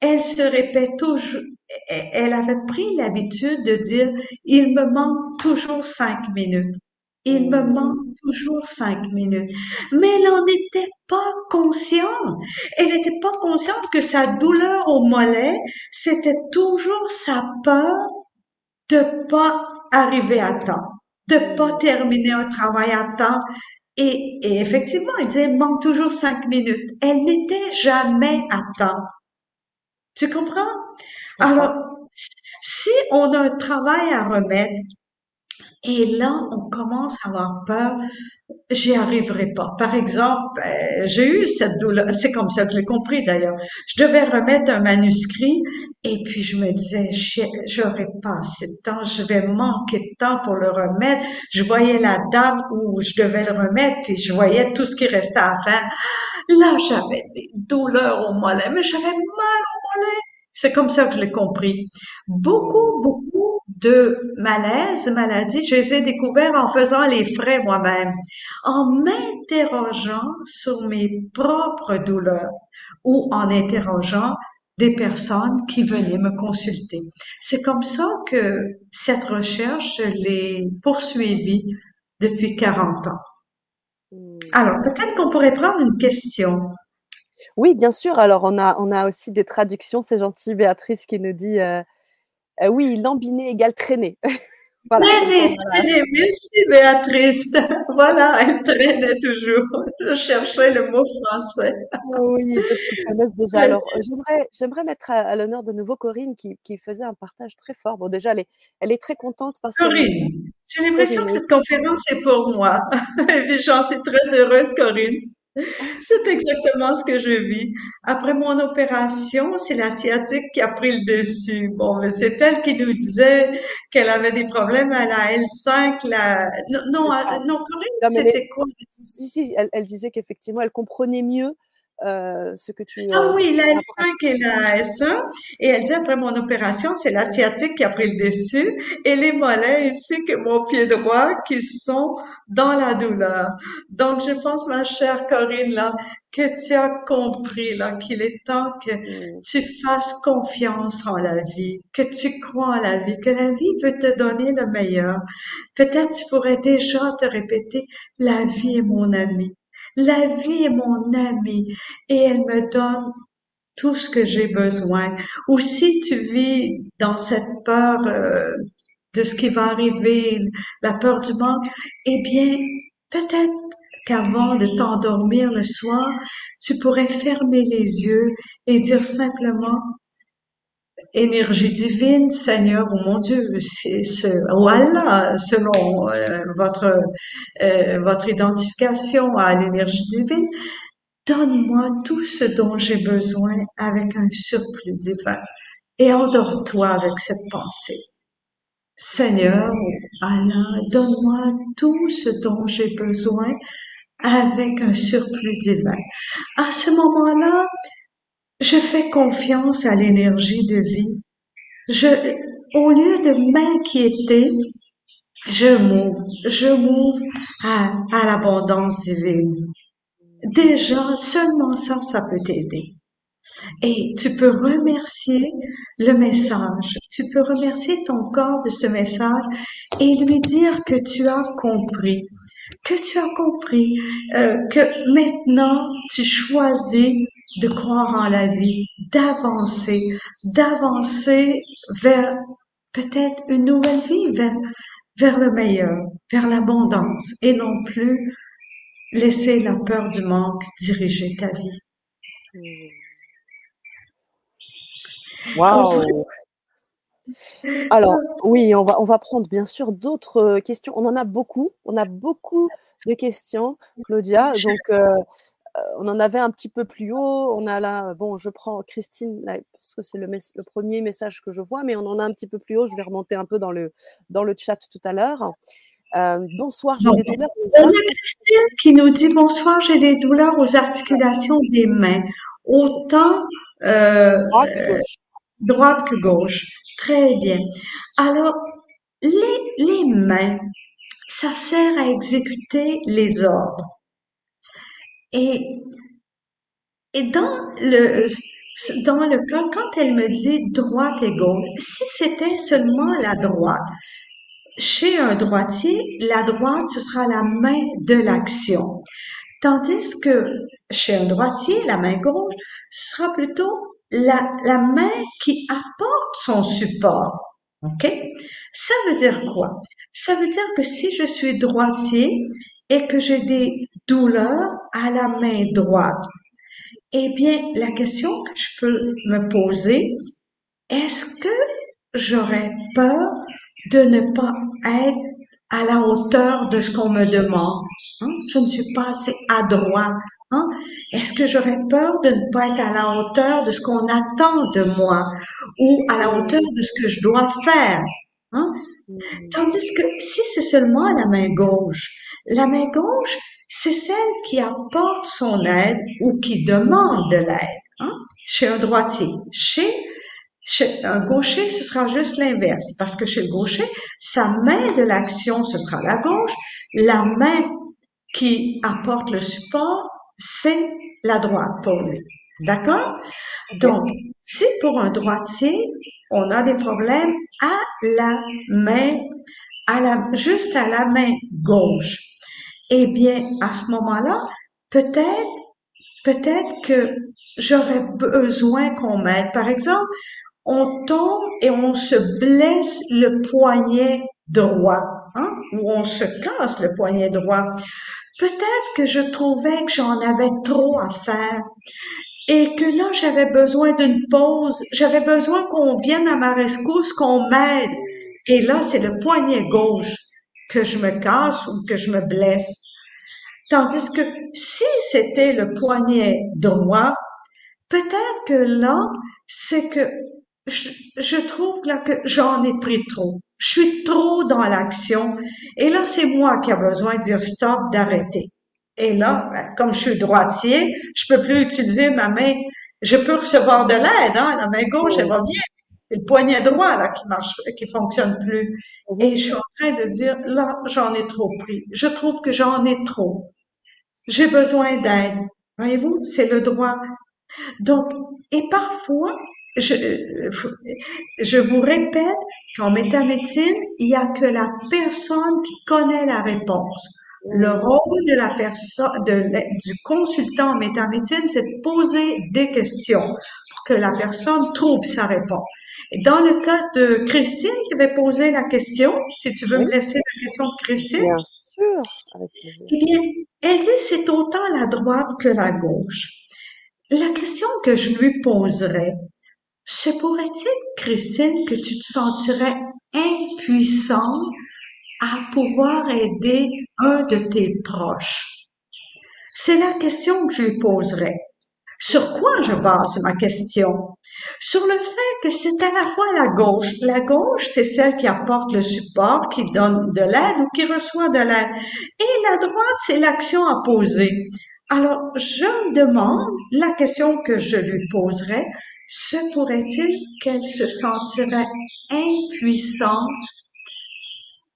elle se répète toujours, elle avait pris l'habitude de dire, il me manque toujours cinq minutes. Il me manque toujours cinq minutes. Mais elle n'en était pas consciente. Elle n'était pas consciente que sa douleur au mollet, c'était toujours sa peur de pas arriver à temps, de pas terminer un travail à temps. Et, et effectivement, elle disait, il manque toujours cinq minutes. Elle n'était jamais à temps. Tu comprends? Alors, si on a un travail à remettre, et là, on commence à avoir peur, j'y arriverai pas. Par exemple, euh, j'ai eu cette douleur, c'est comme ça que je l'ai compris d'ailleurs. Je devais remettre un manuscrit et puis je me disais, j'aurais pas assez de temps, je vais manquer de temps pour le remettre. Je voyais la date où je devais le remettre puis je voyais tout ce qui restait à faire. Là, j'avais des douleurs au mollet, mais j'avais mal C'est comme ça que je l'ai compris. Beaucoup, beaucoup de malaises, maladies, je les ai découverts en faisant les frais moi-même, en m'interrogeant sur mes propres douleurs ou en interrogeant des personnes qui venaient me consulter. C'est comme ça que cette recherche, je l'ai poursuivie depuis 40 ans. Hmm. Alors, peut-être qu'on pourrait prendre une question.
Oui, bien sûr. Alors, on a, on a aussi des traductions. C'est gentil, Béatrice qui nous dit euh, euh, oui, lambiné égale traîner.
Traîner, traîner. Merci, Béatrice. voilà, elle traînait toujours. Je cherchais le mot français.
oui, parce qu'ils connaissent déjà. Alors, j'aimerais, j'aimerais mettre à, l'honneur de nouveau Corinne qui, qui, faisait un partage très fort. Bon, déjà, elle est, elle est très contente parce
que. Corinne, j'ai l'impression que cette conférence est pour moi. J'en suis très heureuse, Corinne. C'est exactement ce que je vis. Après mon opération, c'est la sciatique qui a pris le dessus. Bon, mais c'est elle qui nous disait qu'elle avait des problèmes à la L5, la... Non, non, non, c'était quoi?
Si, si, elle, elle disait qu'effectivement, elle comprenait mieux euh, ce que tu...
Ah oui, la L5 et la S1. Et elle dit, après mon opération, c'est l'asiatique qui a pris le dessus et les mollets ainsi que mon pied droit qui sont dans la douleur. Donc, je pense, ma chère Corinne, là, que tu as compris, là, qu'il est temps que mm. tu fasses confiance en la vie, que tu crois en la vie, que la vie veut te donner le meilleur. Peut-être tu pourrais déjà te répéter, la vie est mon ami. La vie est mon amie et elle me donne tout ce que j'ai besoin. Ou si tu vis dans cette peur euh, de ce qui va arriver, la peur du manque, eh bien, peut-être qu'avant de t'endormir le soir, tu pourrais fermer les yeux et dire simplement, énergie divine, Seigneur ou mon Dieu, ce, ou Allah, selon euh, votre euh, votre identification à l'énergie divine, donne-moi tout ce dont j'ai besoin avec un surplus divin et endors-toi avec cette pensée. Seigneur, Allah, donne-moi tout ce dont j'ai besoin avec un surplus divin. À ce moment-là, je fais confiance à l'énergie de vie. Je, au lieu de m'inquiéter, je m'ouvre, je m'ouvre à, à l'abondance divine. Déjà, seulement ça, ça peut t'aider. Et tu peux remercier le message. Tu peux remercier ton corps de ce message et lui dire que tu as compris, que tu as compris, euh, que maintenant tu choisis de croire en la vie, d'avancer, d'avancer vers peut-être une nouvelle vie, vers, vers le meilleur, vers l'abondance et non plus laisser la peur du manque diriger ta vie. Hmm.
Waouh Alors, oui, on va, on va prendre bien sûr d'autres euh, questions. On en a beaucoup. On a beaucoup de questions, Claudia. Donc, euh, on en avait un petit peu plus haut. On a là, bon, je prends Christine, parce que c'est le, le, premier message que je vois, mais on en a un petit peu plus haut. Je vais remonter un peu dans le, dans le chat tout à l'heure. bonsoir, j'ai des douleurs
aux Christine qui nous dit bonsoir, j'ai des douleurs aux articulations des mains. Autant euh, droite que gauche. Très bien. Alors, les, les mains, ça sert à exécuter les ordres. Et, et dans le, dans le cas, quand elle me dit droite et gauche, si c'était seulement la droite, chez un droitier, la droite, ce sera la main de l'action. Tandis que chez un droitier, la main gauche, ce sera plutôt la, la main qui apporte son support. OK? Ça veut dire quoi? Ça veut dire que si je suis droitier et que j'ai des douleurs à la main droite, eh bien, la question que je peux me poser, est-ce que j'aurais peur de ne pas être à la hauteur de ce qu'on me demande? Hein? Je ne suis pas assez adroit Hein? Est-ce que j'aurais peur de ne pas être à la hauteur de ce qu'on attend de moi ou à la hauteur de ce que je dois faire? Hein? Hmm. Tandis que si c'est seulement la main gauche, la main gauche, c'est celle qui apporte son aide ou qui demande de l'aide. Hein? Chez un droitier. Chez, chez un gaucher, ce sera juste l'inverse. Parce que chez le gaucher, sa main de l'action, ce sera la gauche. La main qui apporte le support, c'est la droite pour lui. D'accord? Donc, si pour un droitier, on a des problèmes à la main, à la, juste à la main gauche, eh bien, à ce moment-là, peut-être, peut-être que j'aurais besoin qu'on m'aide. Par exemple, on tombe et on se blesse le poignet droit, hein, ou on se casse le poignet droit. Peut-être que je trouvais que j'en avais trop à faire et que là, j'avais besoin d'une pause, j'avais besoin qu'on vienne à ma rescousse, qu'on m'aide. Et là, c'est le poignet gauche que je me casse ou que je me blesse. Tandis que si c'était le poignet droit, peut-être que là, c'est que je, je, trouve là que j'en ai pris trop. Je suis trop dans l'action. Et là, c'est moi qui a besoin de dire stop, d'arrêter. Et là, ben, comme je suis droitier, je peux plus utiliser ma main. Je peux recevoir de l'aide, hein. La main gauche, elle va bien. Le poignet droit, là, qui marche, qui fonctionne plus. Et je suis en train de dire, là, j'en ai trop pris. Je trouve que j'en ai trop. J'ai besoin d'aide. Voyez-vous, c'est le droit. Donc, et parfois, je, je vous répète qu'en métamédecine, il n'y a que la personne qui connaît la réponse. Le rôle de la personne, du consultant en métamédecine, c'est de poser des questions que la personne trouve sa réponse. Et dans le cas de Christine qui avait posé la question, si tu veux me laisser la question de Christine.
Bien sûr, avec plaisir.
Eh bien, elle dit c'est autant la droite que la gauche. La question que je lui poserais, se pourrait-il, Christine, que tu te sentirais impuissante à pouvoir aider un de tes proches? C'est la question que je lui poserais. Sur quoi je base ma question? Sur le fait que c'est à la fois la gauche. La gauche, c'est celle qui apporte le support, qui donne de l'aide ou qui reçoit de l'aide. Et la droite, c'est l'action poser. Alors, je me demande, la question que je lui poserais, se pourrait-il qu'elle se sentirait impuissante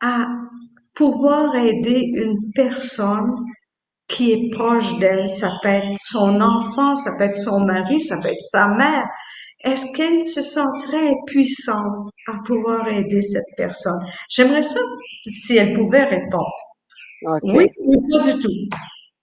à pouvoir aider une personne qui est proche d'elle. Ça peut être son enfant, ça peut être son mari, ça peut être sa mère. Est-ce qu'elle se sentirait puissante à pouvoir aider cette personne? J'aimerais ça si elle pouvait répondre. Oui, pas du tout?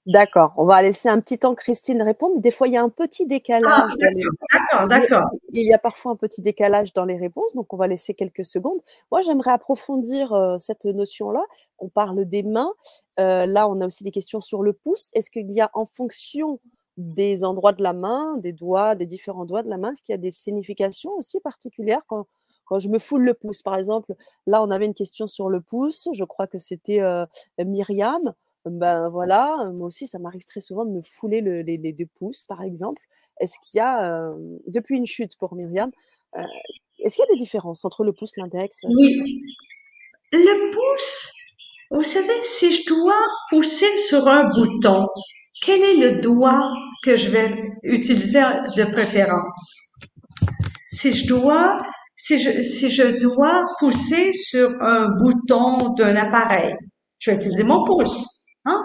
D'accord, on va laisser un petit temps Christine répondre. Des fois, il y a un petit décalage.
Ah, d'accord, d'accord.
Il y a parfois un petit décalage dans les réponses, donc on va laisser quelques secondes. Moi, j'aimerais approfondir euh, cette notion-là. On parle des mains. Euh, là, on a aussi des questions sur le pouce. Est-ce qu'il y a, en fonction des endroits de la main, des doigts, des différents doigts de la main, est-ce qu'il y a des significations aussi particulières quand, quand je me foule le pouce? Par exemple, là, on avait une question sur le pouce. Je crois que c'était euh, Myriam. Ben voilà, moi aussi, ça m'arrive très souvent de me fouler les, deux pouces, par exemple. Est-ce qu'il y a, depuis une chute pour Myriam, est-ce qu'il y a des différences entre le pouce, l'index?
Oui. Le pouce, vous savez, si je dois pousser sur un bouton, quel est le doigt que je vais utiliser de préférence? Si je dois, si je dois pousser sur un bouton d'un appareil, je vais utiliser mon pouce. Hein?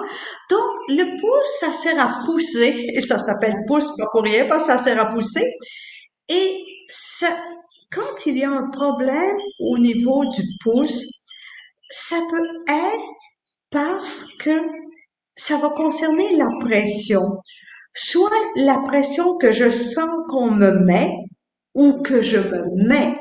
Donc, le pouce, ça sert à pousser, et ça s'appelle pouce pas pour rien, parce ça sert à pousser. Et quand il y a un problème au niveau du pouce, ça peut être parce que ça va concerner la pression. Soit la pression que je sens qu'on me met ou que je me mets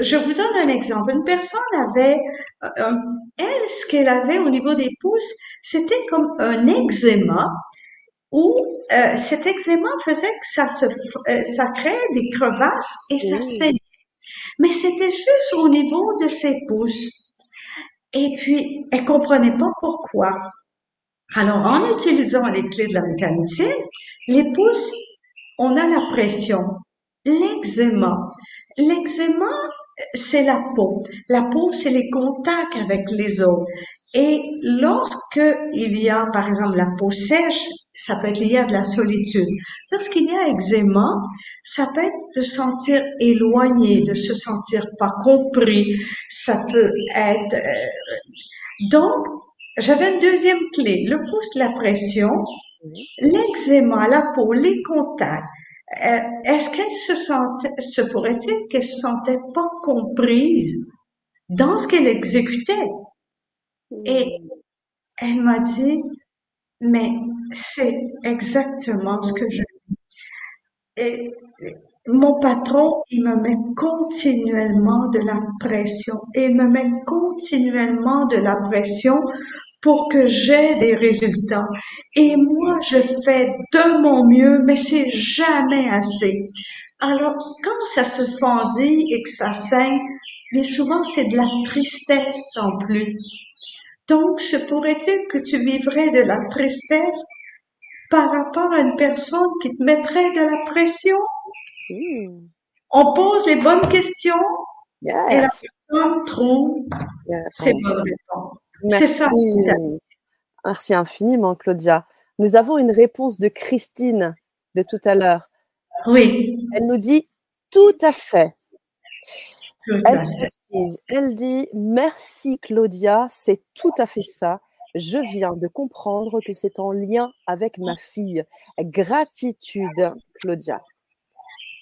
je vous donne un exemple. Une personne avait, euh, elle, ce qu'elle avait au niveau des pouces, c'était comme un eczéma où euh, cet eczéma faisait que ça se, euh, ça créait des crevasses et ça saignait. Mais c'était juste au niveau de ses pouces. Et puis, elle comprenait pas pourquoi. Alors, en utilisant les clés de la mécanicien, les pouces, on a la pression. L'eczéma. L'eczéma, c'est la peau. La peau, c'est les contacts avec les os. Et lorsque il y a, par exemple, la peau sèche, ça peut être lié à de la solitude. Lorsqu'il y a eczéma, ça peut être de se sentir éloigné, de se sentir pas compris. Ça peut être... Euh, donc, j'avais une deuxième clé. Le pouce, la pression, l'eczéma, la peau, les contacts. Euh, est-ce qu'elle se sentait, se pourrait-il qu'elle se sentait pas comprise dans ce qu'elle exécutait? Et elle m'a dit, mais c'est exactement ce que je et mon patron, il me met continuellement de la pression. Il me met continuellement de la pression pour que j'ai des résultats. Et moi, je fais de mon mieux, mais c'est jamais assez. Alors, quand ça se fendit et que ça saigne, mais souvent c'est de la tristesse en plus. Donc, se pourrait-il que tu vivrais de la tristesse par rapport à une personne qui te mettrait de la pression? Hmm. On pose les bonnes questions, et la personne trouve ses bonnes réponses. C'est ça.
Merci infiniment, Claudia. Nous avons une réponse de Christine de tout à l'heure.
Oui.
Elle nous dit tout à fait. elle précise, elle dit merci Claudia, c'est tout à fait ça. Je viens de comprendre que c'est en lien avec ma fille. Gratitude, Claudia.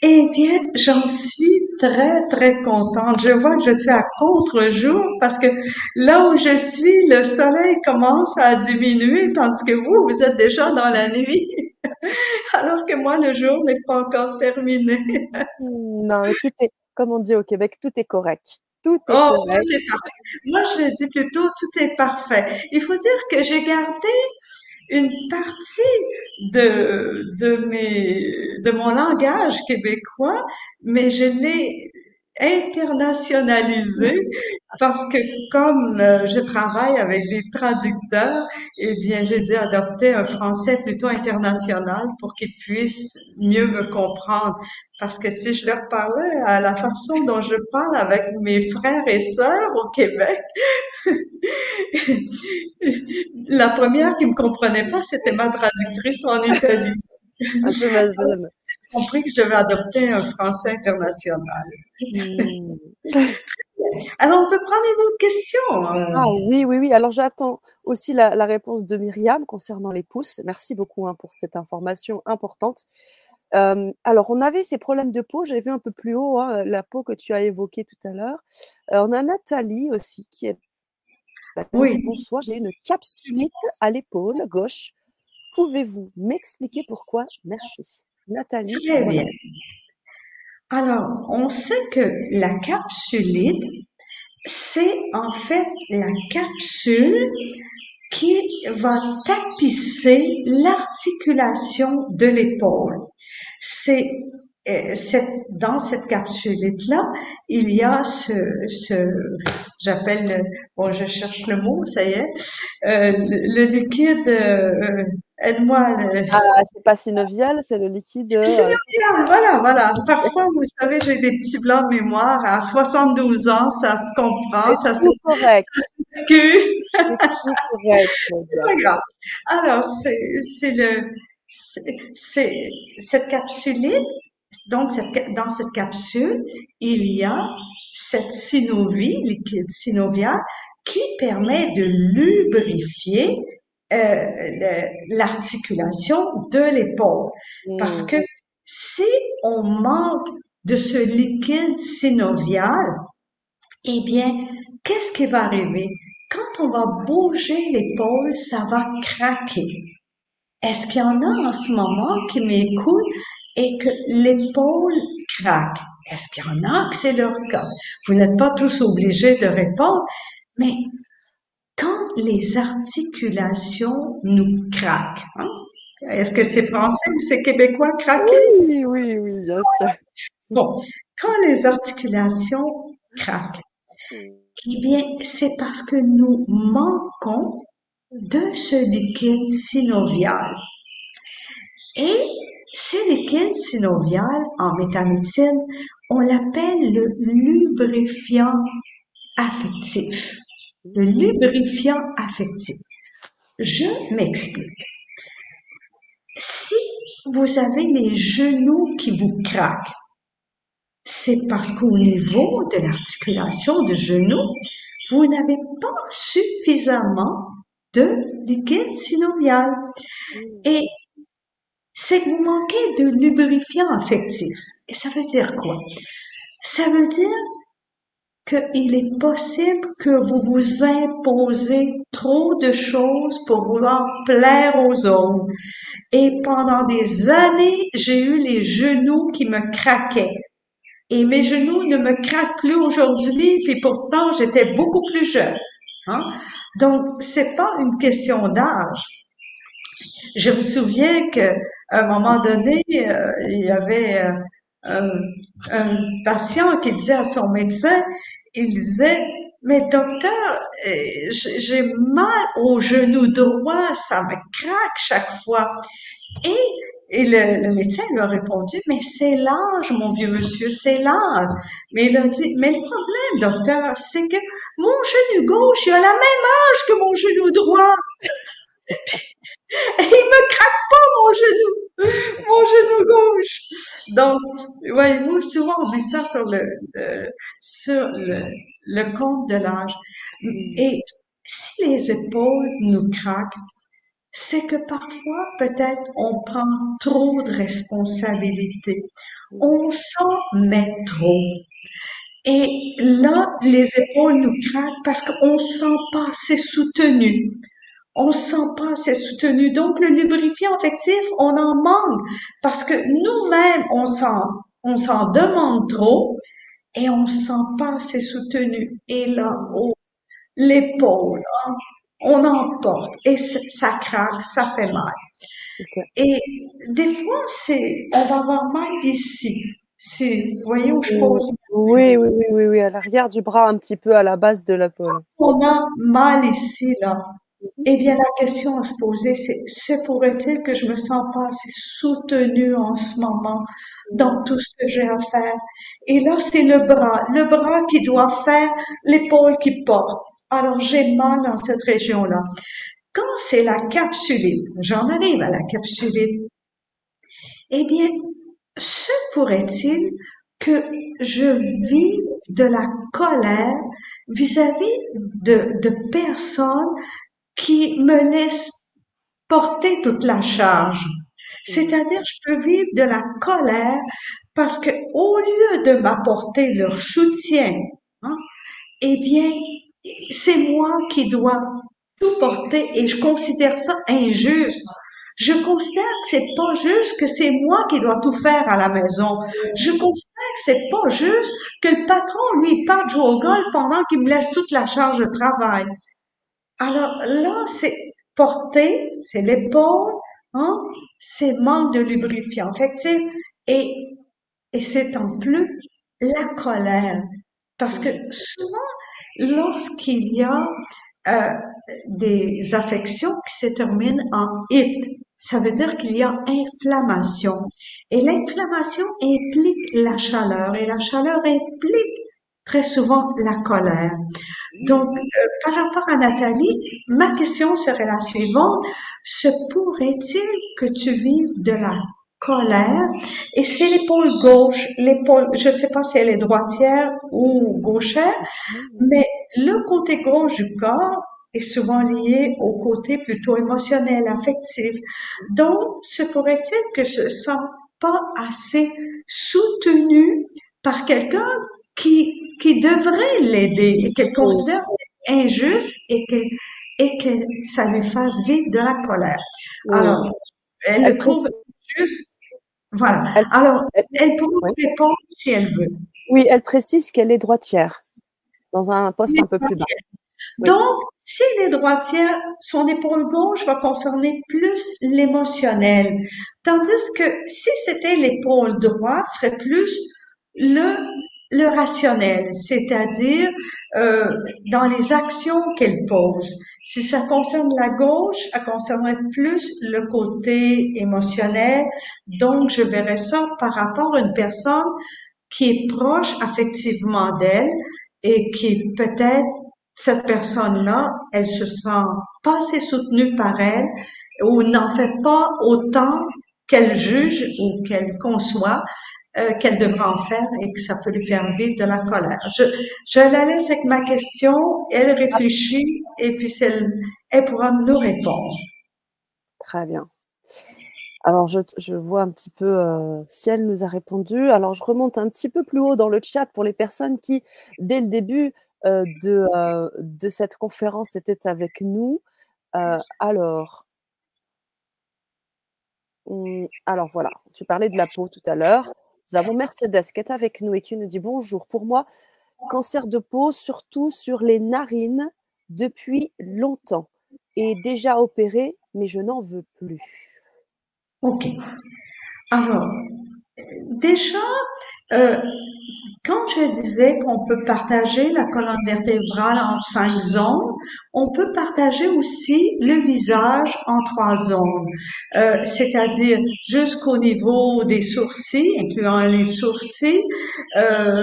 Eh bien, j'en suis très, très contente. Je vois que je suis à contre-jour parce que là où je suis, le soleil commence à diminuer, tandis que vous, vous êtes déjà dans la nuit. Alors que moi, le jour n'est pas encore terminé.
non, tout est, comme on dit au Québec, tout est correct. Tout est
oh, correct. Tout est parfait. Moi, je dis plutôt tout est parfait. Il faut dire que j'ai gardé une partie de, de, mes, de mon langage québécois, mais je l'ai internationalisé parce que comme euh, je travaille avec des traducteurs, eh bien, j'ai dû adopter un français plutôt international pour qu'ils puissent mieux me comprendre. Parce que si je leur parlais à la façon dont je parle avec mes frères et sœurs au Québec, la première qui me comprenait pas, c'était ma traductrice en Italie. Compris que je vais adopter un français international. Hmm. Alors, on peut prendre une autre question.
Hein. Ah oui, oui, oui. Alors, j'attends aussi la, réponse de Myriam concernant les pouces. Merci beaucoup hein, pour cette information importante. Euh, alors, on avait ces problèmes de peau, j'avais vu un peu plus haut hein, la peau que tu as évoquée tout à l'heure. Euh, on a Nathalie aussi qui est. Oui. Bonsoir, j'ai une capsulite à l'épaule gauche. Pouvez-vous m'expliquer pourquoi? Merci. Nathalie.
Très bien. Alors, on sait que la capsulite, c'est en fait la capsule qui va tapisser l'articulation de l'épaule. C'est euh, dans cette capsulite-là, il y a ce, ce j'appelle, bon, je cherche le mot, ça y est, euh, le, liquide euh, Aide-moi.
Ah, c'est pas synovial, c'est le liquide. Euh,
synovial, voilà, voilà. Parfois, vous savez, j'ai des petits blancs de mémoire. À 72 ans, ça se comprend.
Ça c'est correct.
Excuse. C'est pas grave. Alors, c'est le, c'est cette capsuline. Donc, cette, dans cette capsule, il y a cette synovie, liquide synovial, qui permet de lubrifier l'articulation de l'épaule. Parce mmh. que si on manque de ce liquide synovial, eh bien, qu'est-ce qui va arriver? Quand on va bouger l'épaule, ça va craquer. Est-ce qu'il y en a en ce moment qui m'écoutent et que l'épaule craque? Est-ce qu'il y en a que c'est leur cas? Vous n'êtes pas tous obligés de répondre, mais quand les articulations nous craquent. Hein? Est-ce que c'est français ou c'est québécois craquer?
Oui, oui, oui, bien sûr.
Bon, quand les articulations craquent, eh bien, c'est parce que nous manquons de ce liquide synovial. Et ce liquide synovial, en métamédecine, on l'appelle le lubrifiant affectif le lubrifiant affectif. Je m'explique. Si vous avez les genoux qui vous craquent, c'est parce qu'au niveau de l'articulation de genoux, vous n'avez pas suffisamment de liquide synovial. Et c'est que vous manquez de lubrifiant affectif. Et ça veut dire quoi? Ça veut dire qu'il est possible que vous vous imposez trop de choses pour vouloir plaire aux autres. Et pendant des années, j'ai eu les genoux qui me craquaient. Et mes genoux ne me craquent plus aujourd'hui, puis pourtant j'étais beaucoup plus jeune. Hein? Donc, c'est pas une question d'âge. Je me souviens qu'à un moment donné, euh, il y avait euh, un, patient qui disait à son médecin, il disait, mais docteur, euh, j'ai mal au genou droit, ça me craque chaque fois. Et, le, médecin lui a répondu, mais c'est l'âge, mon vieux monsieur, c'est l'âge. Mais il a dit, mais le problème, docteur, c'est que mon genou gauche, il a la même âge que mon genou droit. Et il me craque pas mon genou, mon genou gauche. Donc, voyez-vous, souvent on met ça sur le, sur le, le compte de l'âge. Et si les épaules nous craquent, c'est que parfois, peut-être, on prend trop de responsabilités. On s'en met trop. Et là, les épaules nous craquent parce qu'on se sent pas assez soutenu on se sent pas assez soutenu. Donc, le lubrifiant affectif, on en manque parce que nous-mêmes, on s'en, on s'en demande trop et on se sent pas assez soutenu. Et là, haut l'épaule, hein, on emporte et ça craque, ça fait mal. Et des fois, c'est, on va avoir mal ici. Si, vous voyez où je pose
Oui, oui, oui, oui, oui, à l'arrière du bras, un petit peu à la base de l'épaule.
On a mal ici, là. Eh bien, la question à se poser, c'est, se pourrait-il que je me sens pas assez soutenue en ce moment dans tout ce que j'ai à faire? Et là, c'est le bras, le bras qui doit faire l'épaule qui porte. Alors, j'ai mal dans cette région-là. Quand c'est la capsulite, j'en arrive à la capsulite, eh bien, se pourrait-il que je vive de la colère vis-à-vis de, de personnes qui me laissent porter toute la charge. C'est-à-dire, je peux vivre de la colère parce que au lieu de m'apporter leur soutien, hein, eh bien, c'est moi qui dois tout porter et je considère ça injuste. Je considère que c'est pas juste que c'est moi qui dois tout faire à la maison. Je considère que c'est pas juste que le patron lui parte jouer au golf pendant qu'il me laisse toute la charge de travail. Alors là, c'est porter, c'est l'épaule, hein, c'est manque de lubrifiant. Fait et, et c'est en plus la colère. Parce que souvent, lorsqu'il y a euh, des affections qui se terminent en it, ça veut dire qu'il y a inflammation. Et l'inflammation implique la chaleur et la chaleur implique très souvent la colère. Donc, euh, par rapport à Nathalie, ma question serait la suivante. Se pourrait-il que tu vives de la colère? Et c'est l'épaule gauche, l'épaule, je sais pas si elle est droitière ou gauchère, mais le côté gauche du corps est souvent lié au côté plutôt émotionnel, affectif. Donc, se pourrait-il que je ne sens pas assez soutenu par quelqu'un qui, qui devrait l'aider et qu'elle considère injuste et que, et que ça lui fasse vivre de la colère. Alors, elle, elle trouve juste voilà. Alors, elle, pourrait répondre si elle veut.
Oui, elle précise qu'elle est droitière, dans un poste un peu plus bas.
Donc, si elle est droitière, son épaule gauche va concerner plus l'émotionnel. Tandis que si c'était l'épaule droite, serait plus le le rationnel, c'est-à-dire euh, dans les actions qu'elle pose. Si ça concerne la gauche, elle concernerait plus le côté émotionnel. Donc, je verrais ça par rapport à une personne qui est proche affectivement d'elle et qui peut-être cette personne-là, elle se sent pas assez soutenue par elle ou n'en fait pas autant qu'elle juge ou qu'elle conçoit. Euh, qu'elle devra en faire et que ça peut lui faire vivre de la colère. Je, la laisse avec ma question, elle réfléchit et puis elle, pourra nous répondre.
Très bien. Alors, je, vois un petit peu euh, si elle nous a répondu. Alors, je remonte un petit peu plus haut dans le chat pour les personnes qui, dès le début euh, de, euh, cette conférence, étaient avec nous. Euh, alors, alors voilà, tu parlais de la peau tout à l'heure. Nous avons Mercedes qui est avec nous et qui nous dit bonjour. Pour moi, cancer de peau, surtout sur les narines, depuis longtemps. Et déjà opéré, mais je n'en veux plus.
Ok. Alors, déjà, euh, quand je disais qu'on peut partager la colonne vertébrale en cinq zones, on peut partager aussi le visage en trois zones, euh, c'est-à-dire jusqu'au niveau des sourcils, incluant les sourcils, euh,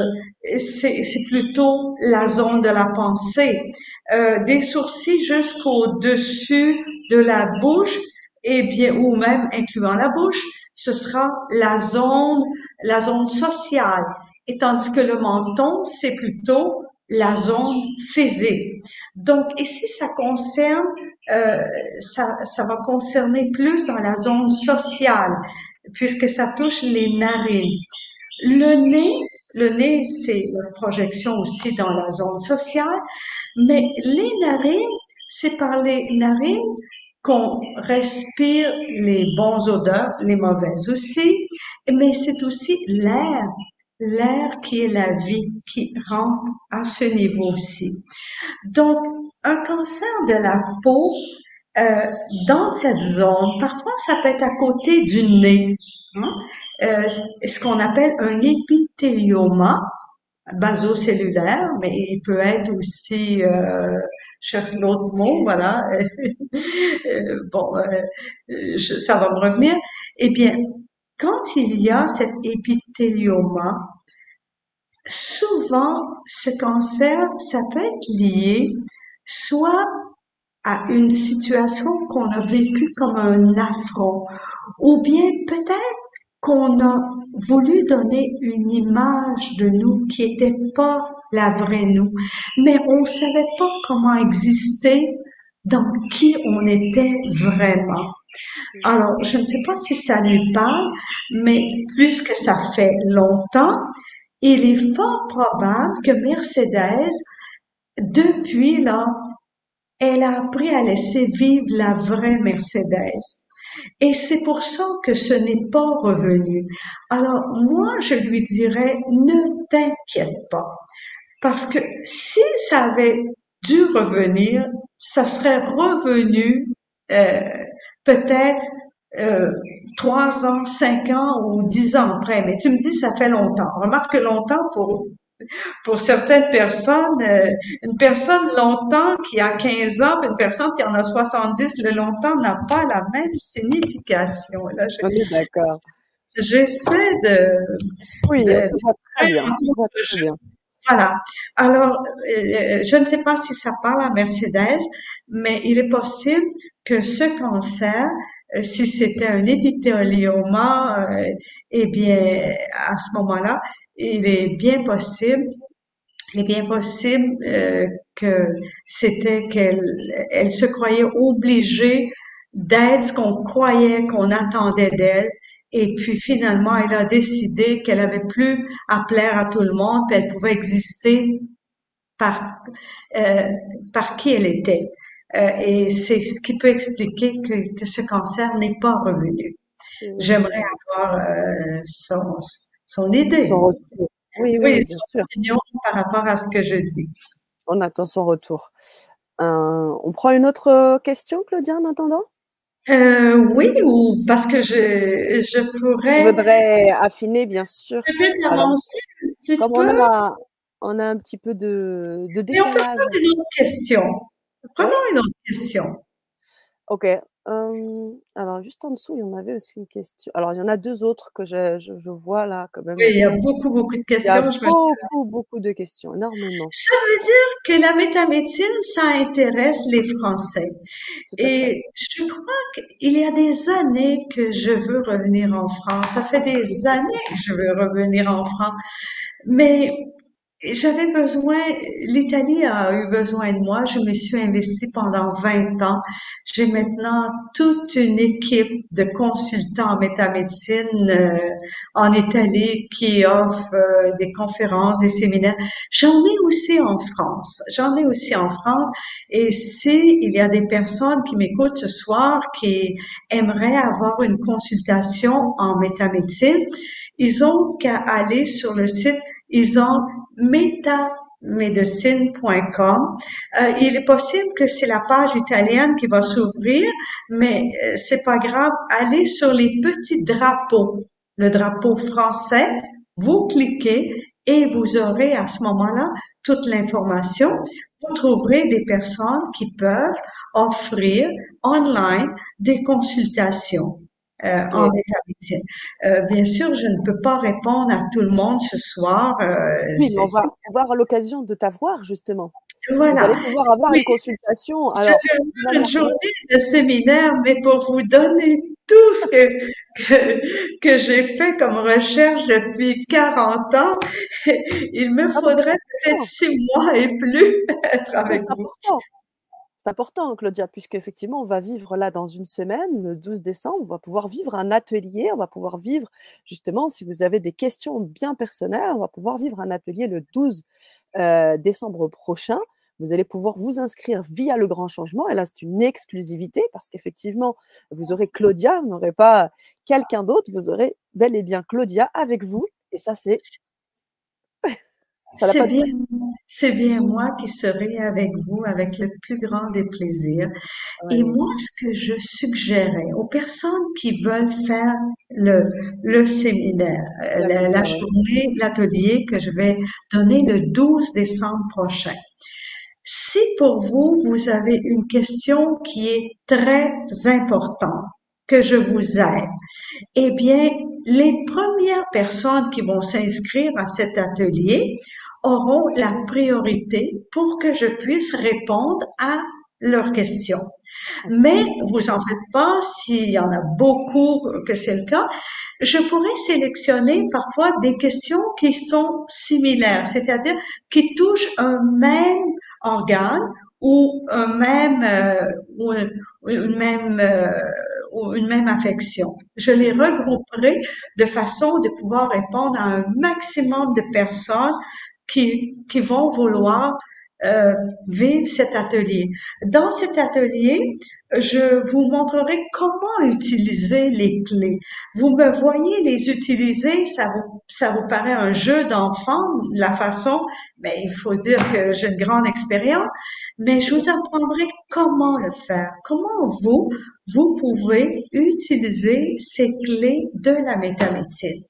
c'est plutôt la zone de la pensée. Euh, des sourcils jusqu'au-dessus de la bouche, et bien, ou même incluant la bouche, ce sera la zone, la zone sociale et tandis que le menton, c'est plutôt la zone physique. Donc ici, ça concerne, euh, ça, ça va concerner plus dans la zone sociale, puisque ça touche les narines. Le nez, le nez, c'est une projection aussi dans la zone sociale, mais les narines, c'est par les narines qu'on respire les bons odeurs, les mauvaises aussi, mais c'est aussi l'air l'air qui est la vie qui rentre à ce niveau-ci. Donc, un cancer de la peau, euh, dans cette zone, parfois ça peut être à côté du nez, hein? euh, ce qu'on appelle un épithélioma, basocellulaire, mais il peut être aussi, euh, je cherche l'autre mot, voilà. Euh, bon, euh, ça va me revenir. Eh bien, quand il y a cet épithélioma, souvent, ce cancer, ça peut être lié soit à une situation qu'on a vécue comme un affront, ou bien peut-être qu'on a voulu donner une image de nous qui n'était pas la vraie nous, mais on savait pas comment exister dans qui on était vraiment. Alors, je ne sais pas si ça lui parle, mais puisque ça fait longtemps, il est fort probable que Mercedes, depuis là, elle a appris à laisser vivre la vraie Mercedes. Et c'est pour ça que ce n'est pas revenu. Alors, moi, je lui dirais, ne t'inquiète pas. Parce que si ça avait dû revenir, ça serait revenu euh, peut-être euh, trois ans, cinq ans ou dix ans après. Mais tu me dis, ça fait longtemps. Remarque que longtemps pour pour certaines personnes, euh, une personne longtemps qui a 15 ans, une personne qui en a 70, le longtemps n'a pas la même signification.
Là, je, On est d'accord.
J'essaie de...
Oui, de, très bien. bien.
Voilà. Alors, euh, je ne sais pas si ça parle à Mercedes, mais il est possible que ce cancer, euh, si c'était un épithélioma, eh bien, à ce moment-là, il est bien possible, il est bien possible euh, que c'était qu'elle elle se croyait obligée d'être ce qu'on croyait qu'on attendait d'elle. Et puis finalement, elle a décidé qu'elle avait plus à plaire à tout le monde, qu'elle pouvait exister par euh, par qui elle était. Euh, et c'est ce qui peut expliquer que, que ce cancer n'est pas revenu. J'aimerais avoir euh, son, son idée.
Son retour. Oui, oui,
oui bien sûr. opinion par rapport à ce que je dis.
On attend son retour. Euh, on prend une autre question, Claudia, en attendant?
Euh, Oui, ou parce que je, je pourrais.
Je voudrais affiner, bien sûr.
Peut-être avancer un petit
comme peu. On a, on a un petit peu de, de décalage.
Mais on peut prendre une autre question. Prenons une autre question.
Ok, alors juste en dessous, il y en avait aussi une question. Alors il y en a deux autres que je, je, vois là quand même.
Oui, il y a beaucoup, beaucoup de questions.
Il y a beaucoup, beaucoup de questions, énormément.
Ça veut dire que la métamédecine, ça intéresse les Français. Et je crois qu'il y a des années que je veux revenir en France. Ça fait des années que je veux revenir en France. Mais j'avais besoin, l'Italie a eu besoin de moi. Je me suis investie pendant 20 ans. J'ai maintenant toute une équipe de consultants en métamédecine euh, en Italie qui offre euh, des conférences, des séminaires. J'en ai aussi en France. J'en ai aussi en France. Et si il y a des personnes qui m'écoutent ce soir qui aimeraient avoir une consultation en métamédecine, ils ont qu'à aller sur le site ils ont metamedicine.com. Euh, il est possible que c'est la page italienne qui va s'ouvrir, mais euh, c'est pas grave. Allez sur les petits drapeaux, le drapeau français, vous cliquez et vous aurez à ce moment-là toute l'information. Vous trouverez des personnes qui peuvent offrir online des consultations euh, en médecine. Euh, bien sûr, je ne peux pas répondre à tout le monde ce soir.
Euh, oui, mais on va avoir l'occasion de t'avoir justement. Voilà. Vous allez pouvoir avoir une consultation. Alors,
une journée de séminaire, mais pour vous donner tout ce que, que, que j'ai fait comme recherche depuis 40 ans, il me ah, faudrait peut-être six mois et plus être avec vous.
Important. Important, Claudia, puisque effectivement, on va vivre là dans une semaine, le 12 décembre, on va pouvoir vivre un atelier, on va pouvoir vivre justement, si vous avez des questions bien personnelles, on va pouvoir vivre un atelier le 12 euh, décembre prochain. Vous allez pouvoir vous inscrire via le grand changement. Et là, c'est une exclusivité parce qu'effectivement, vous aurez Claudia, vous n'aurez pas quelqu'un d'autre, vous aurez bel et bien Claudia avec vous. Et ça, c'est
C'est bien, c'est bien moi qui serai avec vous avec le plus grand des plaisirs. Et moi, ce que je suggérais aux personnes qui veulent faire le, le séminaire, euh, la, la journée, l'atelier que je vais donner le 12 décembre prochain. Si pour vous, vous avez une question qui est très importante, que je vous aide, eh bien, les premières personnes qui vont s'inscrire à cet atelier auront la priorité pour que je puisse répondre à leurs questions. Mais vous en faites pas s'il y en a beaucoup que c'est le cas. Je pourrais sélectionner parfois des questions qui sont similaires, c'est-à-dire qui touchent un même organe ou un même euh, ou une même euh, ou une même affection. Je les regrouperai de façon de pouvoir répondre à un maximum de personnes qui, qui vont vouloir euh, vivre cet atelier. Dans cet atelier, je vous montrerai comment utiliser les clés. Vous me voyez les utiliser, ça vous, ça vous paraît un jeu d'enfant, la façon, mais il faut dire que j'ai une grande expérience, mais je vous apprendrai comment le faire, comment vous, vous pouvez utiliser ces clés de la métamédecine?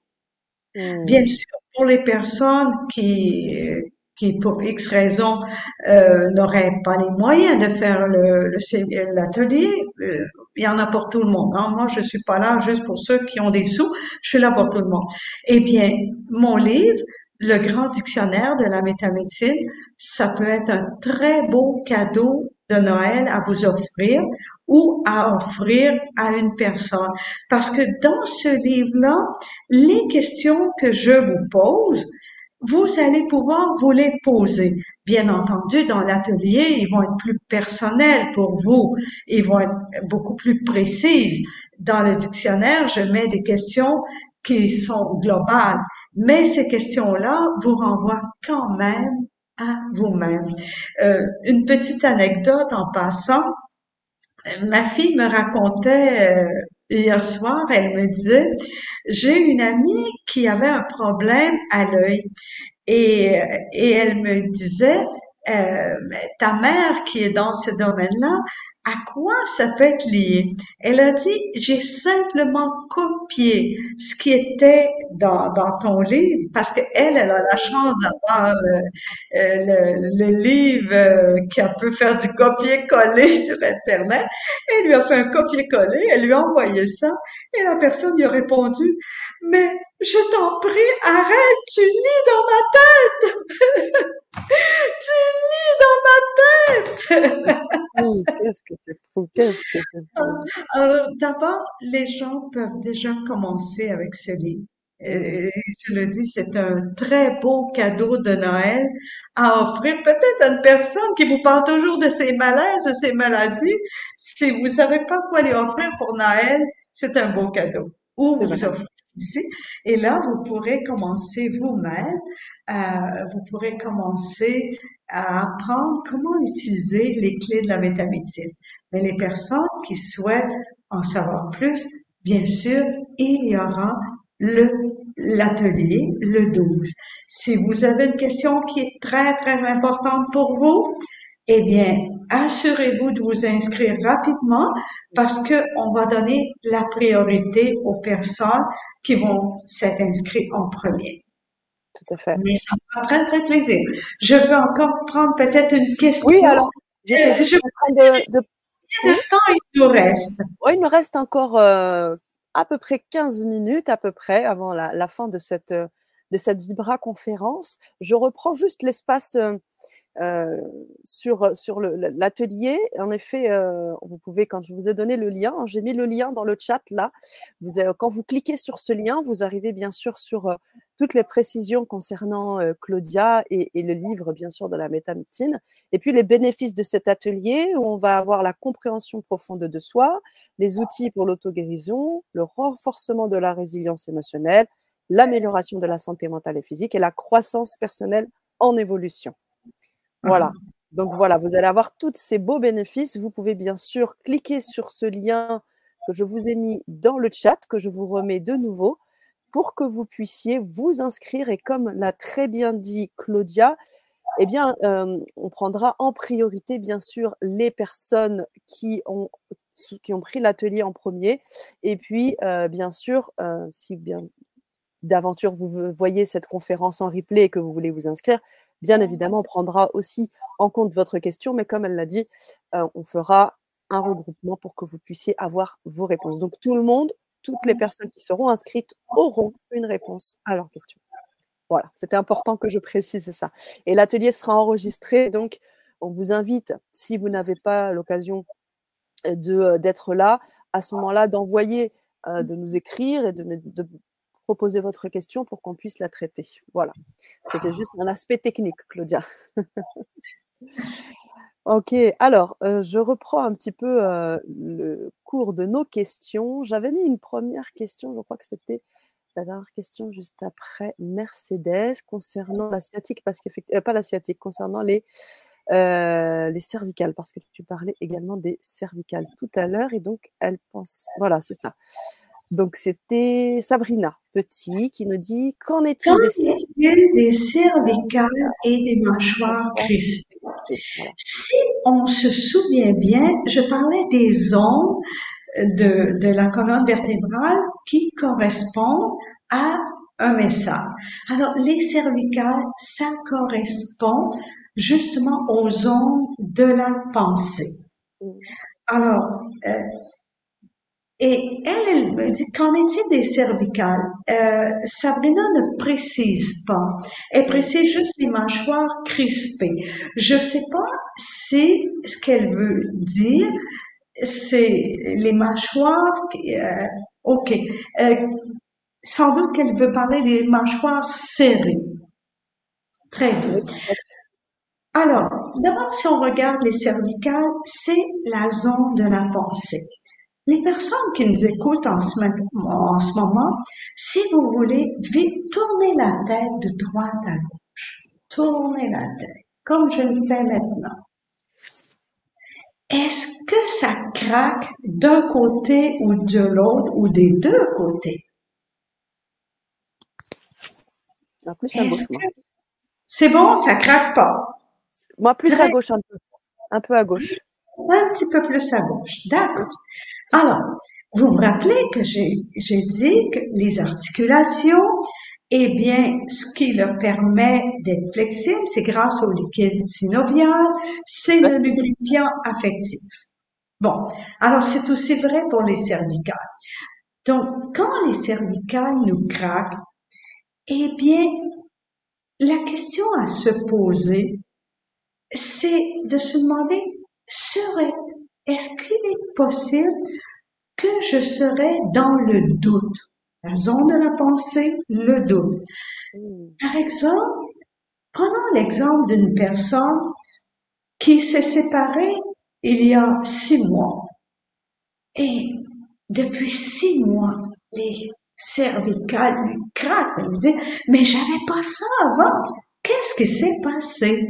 Hmm. Bien sûr, pour les personnes qui, qui pour X raisons euh, n'auraient pas les moyens de faire le, l'atelier, euh, il y en a pour tout le monde. Hein. Moi, je suis pas là juste pour ceux qui ont des sous, je suis là pour tout le monde. Eh bien, mon livre, le grand dictionnaire de la métamédecine, ça peut être un très beau cadeau de Noël à vous offrir ou à offrir à une personne. Parce que dans ce livre-là, les questions que je vous pose, vous allez pouvoir vous les poser. Bien entendu, dans l'atelier, ils vont être plus personnels pour vous. Ils vont être beaucoup plus précises. Dans le dictionnaire, je mets des questions qui sont globales. Mais ces questions-là vous renvoient quand même à vous-même. Euh, une petite anecdote en passant. Ma fille me racontait euh, hier soir, elle me disait, j'ai une amie qui avait un problème à l'œil. Et, et elle me disait, euh, ta mère qui est dans ce domaine-là, à quoi ça peut être lié? Elle a dit, j'ai simplement copié ce qui était dans, ton livre parce qu'elle, elle a la chance d'avoir le, euh, le, livre euh, qui peut faire du copier-coller sur Internet. Elle lui a fait un copier-coller, elle lui a envoyé ça et la personne lui a répondu, mais je t'en prie, arrête, tu lis dans ma tête! tu lis dans ma tête! qu'est-ce que c'est fou, qu'est-ce que c'est fou. Alors, d'abord, les gens peuvent déjà commencer avec ce livre. Et je le dis, c'est un très beau cadeau de Noël à offrir peut-être à une personne qui vous parle toujours de ses malaises, de ses maladies. Si vous savez pas quoi lui offrir pour Noël, c'est un beau cadeau. Ou vous offrez Et là, vous pourrez commencer vous-même, euh, vous pourrez commencer à apprendre comment utiliser les clés de la métamédecine. Mais les personnes qui souhaitent en savoir plus, bien sûr, il y aura le l'atelier le 12. Si vous avez une question qui est très, très importante pour vous, eh bien, assurez-vous de vous inscrire rapidement parce que on va donner la priorité aux personnes qui vont s'être inscrites en premier.
Tout à fait.
Mais ça me fera très, très plaisir. Je veux encore prendre peut-être une question.
Oui, alors, j'étais euh, en train de, de...
Combien de temps il nous reste?
Oui, il nous reste encore euh, à peu près 15 minutes, à peu près, avant la, la fin de cette, de cette Vibra conférence. Je reprends juste l'espace euh, euh, sur, sur l'atelier. En effet, euh, vous pouvez, quand je vous ai donné le lien, hein, j'ai mis le lien dans le chat là. Quand vous cliquez sur ce lien, vous arrivez bien sûr sur euh, toutes les précisions concernant Claudia et, le livre, bien sûr, de la métamédecine. Et puis les bénéfices de cet atelier où on va avoir la compréhension profonde de soi, les outils pour l'auto-guérison, le renforcement de la résilience émotionnelle, l'amélioration de la santé mentale et physique et la croissance personnelle en évolution. Voilà. Donc voilà, vous allez avoir tous ces beaux bénéfices. Vous pouvez bien sûr cliquer sur ce lien que je vous ai mis dans le chat, que je vous remets de nouveau. pour que vous puissiez vous inscrire. Et comme l'a très bien dit Claudia, eh bien, on prendra en priorité, bien sûr, les personnes qui ont, qui ont pris l'atelier en premier. Et puis, bien sûr, si bien d'aventure vous voyez cette conférence en replay et que vous voulez vous inscrire, bien évidemment, on prendra aussi en compte votre question. Mais comme elle l'a dit, on fera un regroupement pour que vous puissiez avoir vos réponses. Donc, tout le monde, toutes les personnes qui seront inscrites auront une réponse à leurs questions. Voilà, c'était important que je précise ça. Et l'atelier sera enregistré, donc on vous invite, si vous n'avez pas l'occasion de, d'être là, à ce moment-là, d'envoyer, de nous écrire et de, de proposer votre question pour qu'on puisse la traiter. Voilà, c'était juste un aspect technique, Claudia. ok, alors, je reprends un petit peu le cours de nos questions. J'avais mis une première question, je crois que c'était la dernière question juste après, Mercedes, concernant l'asiatique, parce qu'effectivement, euh, pas l'asiatique, concernant euh, les cervicales, parce que tu parlais également des cervicales tout à l'heure, et donc elle pense, voilà, c'est ça. Donc c'était Sabrina Petit qui nous dit qu'en est-il
des, des, cervicales et des mâchoires crispées Si on se souvient bien, je parlais des ondes de, de la colonne vertébrale qui correspondent à un message. Alors, les cervicales, ça correspond justement aux ondes de la pensée. Alors, euh, et elle, elle me dit, qu'en est-il des cervicales? Euh, Sabrina ne précise pas. Elle précise juste les mâchoires crispées. Je ne sais pas si ce qu'elle veut dire, c'est les mâchoires. Euh, ok. Euh, sans doute qu'elle veut parler des mâchoires serrées. Très bien. Alors, d'abord, si on regarde les cervicales, c'est la zone de la pensée. Les personnes qui nous écoutent en ce, en ce moment, si vous voulez, vite tournez la tête de droite à gauche. Tournez la tête, comme je le fais maintenant. Est-ce que ça craque d'un côté ou de l'autre ou des deux côtés?
plus à gauche.
C'est bon, ça craque pas?
Moi, plus à gauche un peu. Un peu à gauche.
Un petit peu plus à gauche. D'accord. Alors, vous vous rappelez que j'ai dit que les articulations, eh bien, ce qui leur permet d'être flexibles, c'est grâce au liquide synovial, c'est le lubrifiant affectif. Bon, alors c'est aussi vrai pour les cervicales. Donc, quand les cervicales nous craquent, eh bien, la question à se poser, c'est de se demander, serait, est-ce qu'il est possible que je serais dans le doute? La zone de la pensée, le doute? Hmm. Par exemple, prenons l'exemple d'une personne qui s'est séparée il y a six mois. Et depuis six mois, les cervicales lui craquent. Elle me dit, mais j'avais pas ça avant. Qu'est-ce qui s'est passé?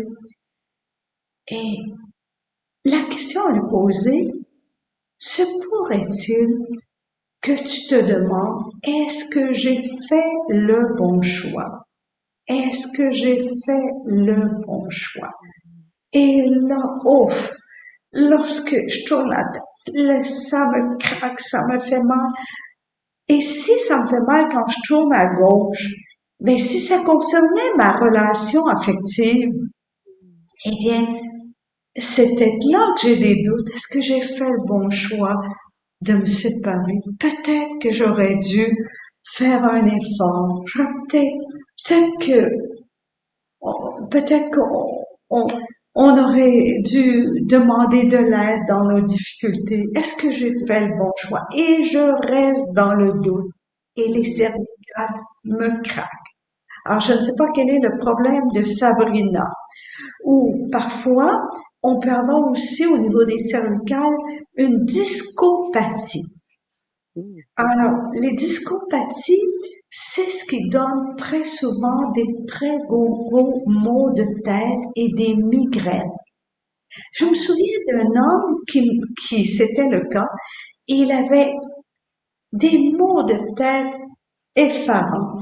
Et la question lui poser, se pourrait-il que tu te demandes, est-ce que j'ai fait le bon choix? Est-ce que j'ai fait le bon choix? Et là, ouf, lorsque je tourne la tête, ça me craque, ça me fait mal. Et si ça me fait mal quand je tourne à gauche, mais ben, si ça concernait ma relation affective, eh bien, c'était là que j'ai des doutes. Est-ce que j'ai fait le bon choix de me séparer? Peut-être que j'aurais dû faire un effort. Peut-être, que, peut-être qu'on, on aurait dû demander de l'aide dans nos difficultés. Est-ce que j'ai fait le bon choix? Et je reste dans le doute. Et les cervicales me craquent. Alors, je ne sais pas quel est le problème de Sabrina. Ou parfois, on peut avoir aussi au niveau des cervicales une discopathie. Alors, les discopathies, c'est ce qui donne très souvent des très gros, gros maux de tête et des migraines. Je me souviens d'un homme qui, qui c'était le cas, il avait des maux de tête effarant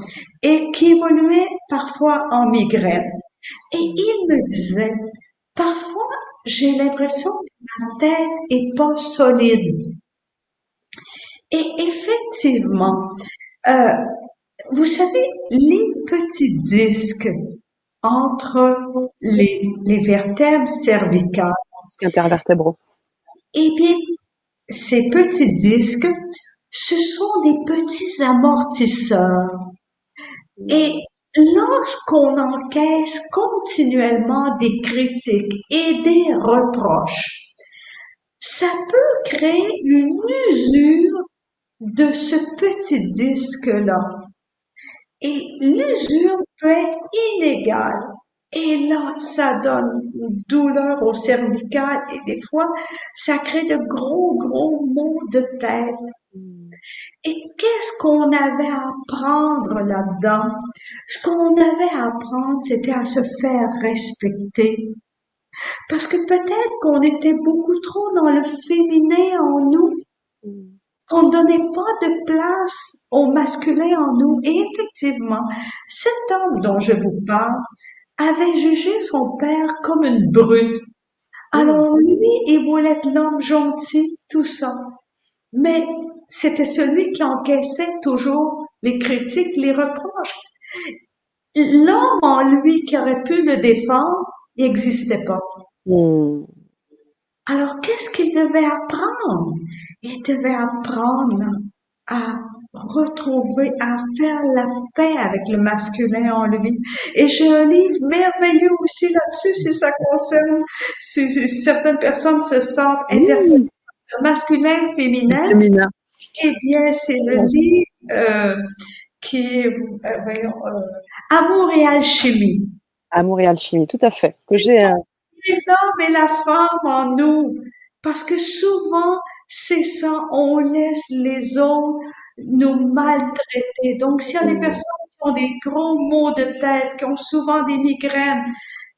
et qui évoluait parfois en migraine. Et il me disait, parfois j'ai l'impression que ma tête est pas solide. Et effectivement, euh, vous savez, les petits disques entre les, les vertèbres cervicales.
Intervertébraux.
Eh bien, ces petits disques, ce sont des petits amortisseurs. Et lorsqu'on encaisse continuellement des critiques et des reproches, ça peut créer une usure de ce petit disque-là. Et l'usure peut être inégale. Et là, ça donne une douleur au cervical et des fois, ça crée de gros, gros maux de tête. Et qu'est-ce qu'on avait à apprendre là-dedans? Ce qu'on avait à apprendre, c'était à se faire respecter. Parce que peut-être qu'on était beaucoup trop dans le féminin en nous qu'on ne donnait pas de place au masculin en nous. Et effectivement, cet homme dont je vous parle avait jugé son père comme une brute. Alors lui, il voulait être l'homme gentil, tout ça. Mais c'était celui qui encaissait toujours les critiques, les reproches. L'homme en lui qui aurait pu le défendre, n'existait pas. Hmm. Alors, qu'est-ce qu'il devait apprendre? Il devait apprendre à retrouver, à faire la paix avec le masculin en lui. Et j'ai un livre merveilleux aussi là-dessus, si ça concerne, si, certaines personnes se sentent interpellées. Masculin, féminin. féminin. Eh bien, c'est le livre euh, qui est, euh, voyons, euh, Amour et alchimie.
Amour et alchimie, tout à fait. Que j'ai un,
l'homme et la femme en nous. Parce que souvent, c'est ça, on laisse les autres nous maltraiter. Donc, s'il y a des personnes qui ont des gros maux de tête, qui ont souvent des migraines,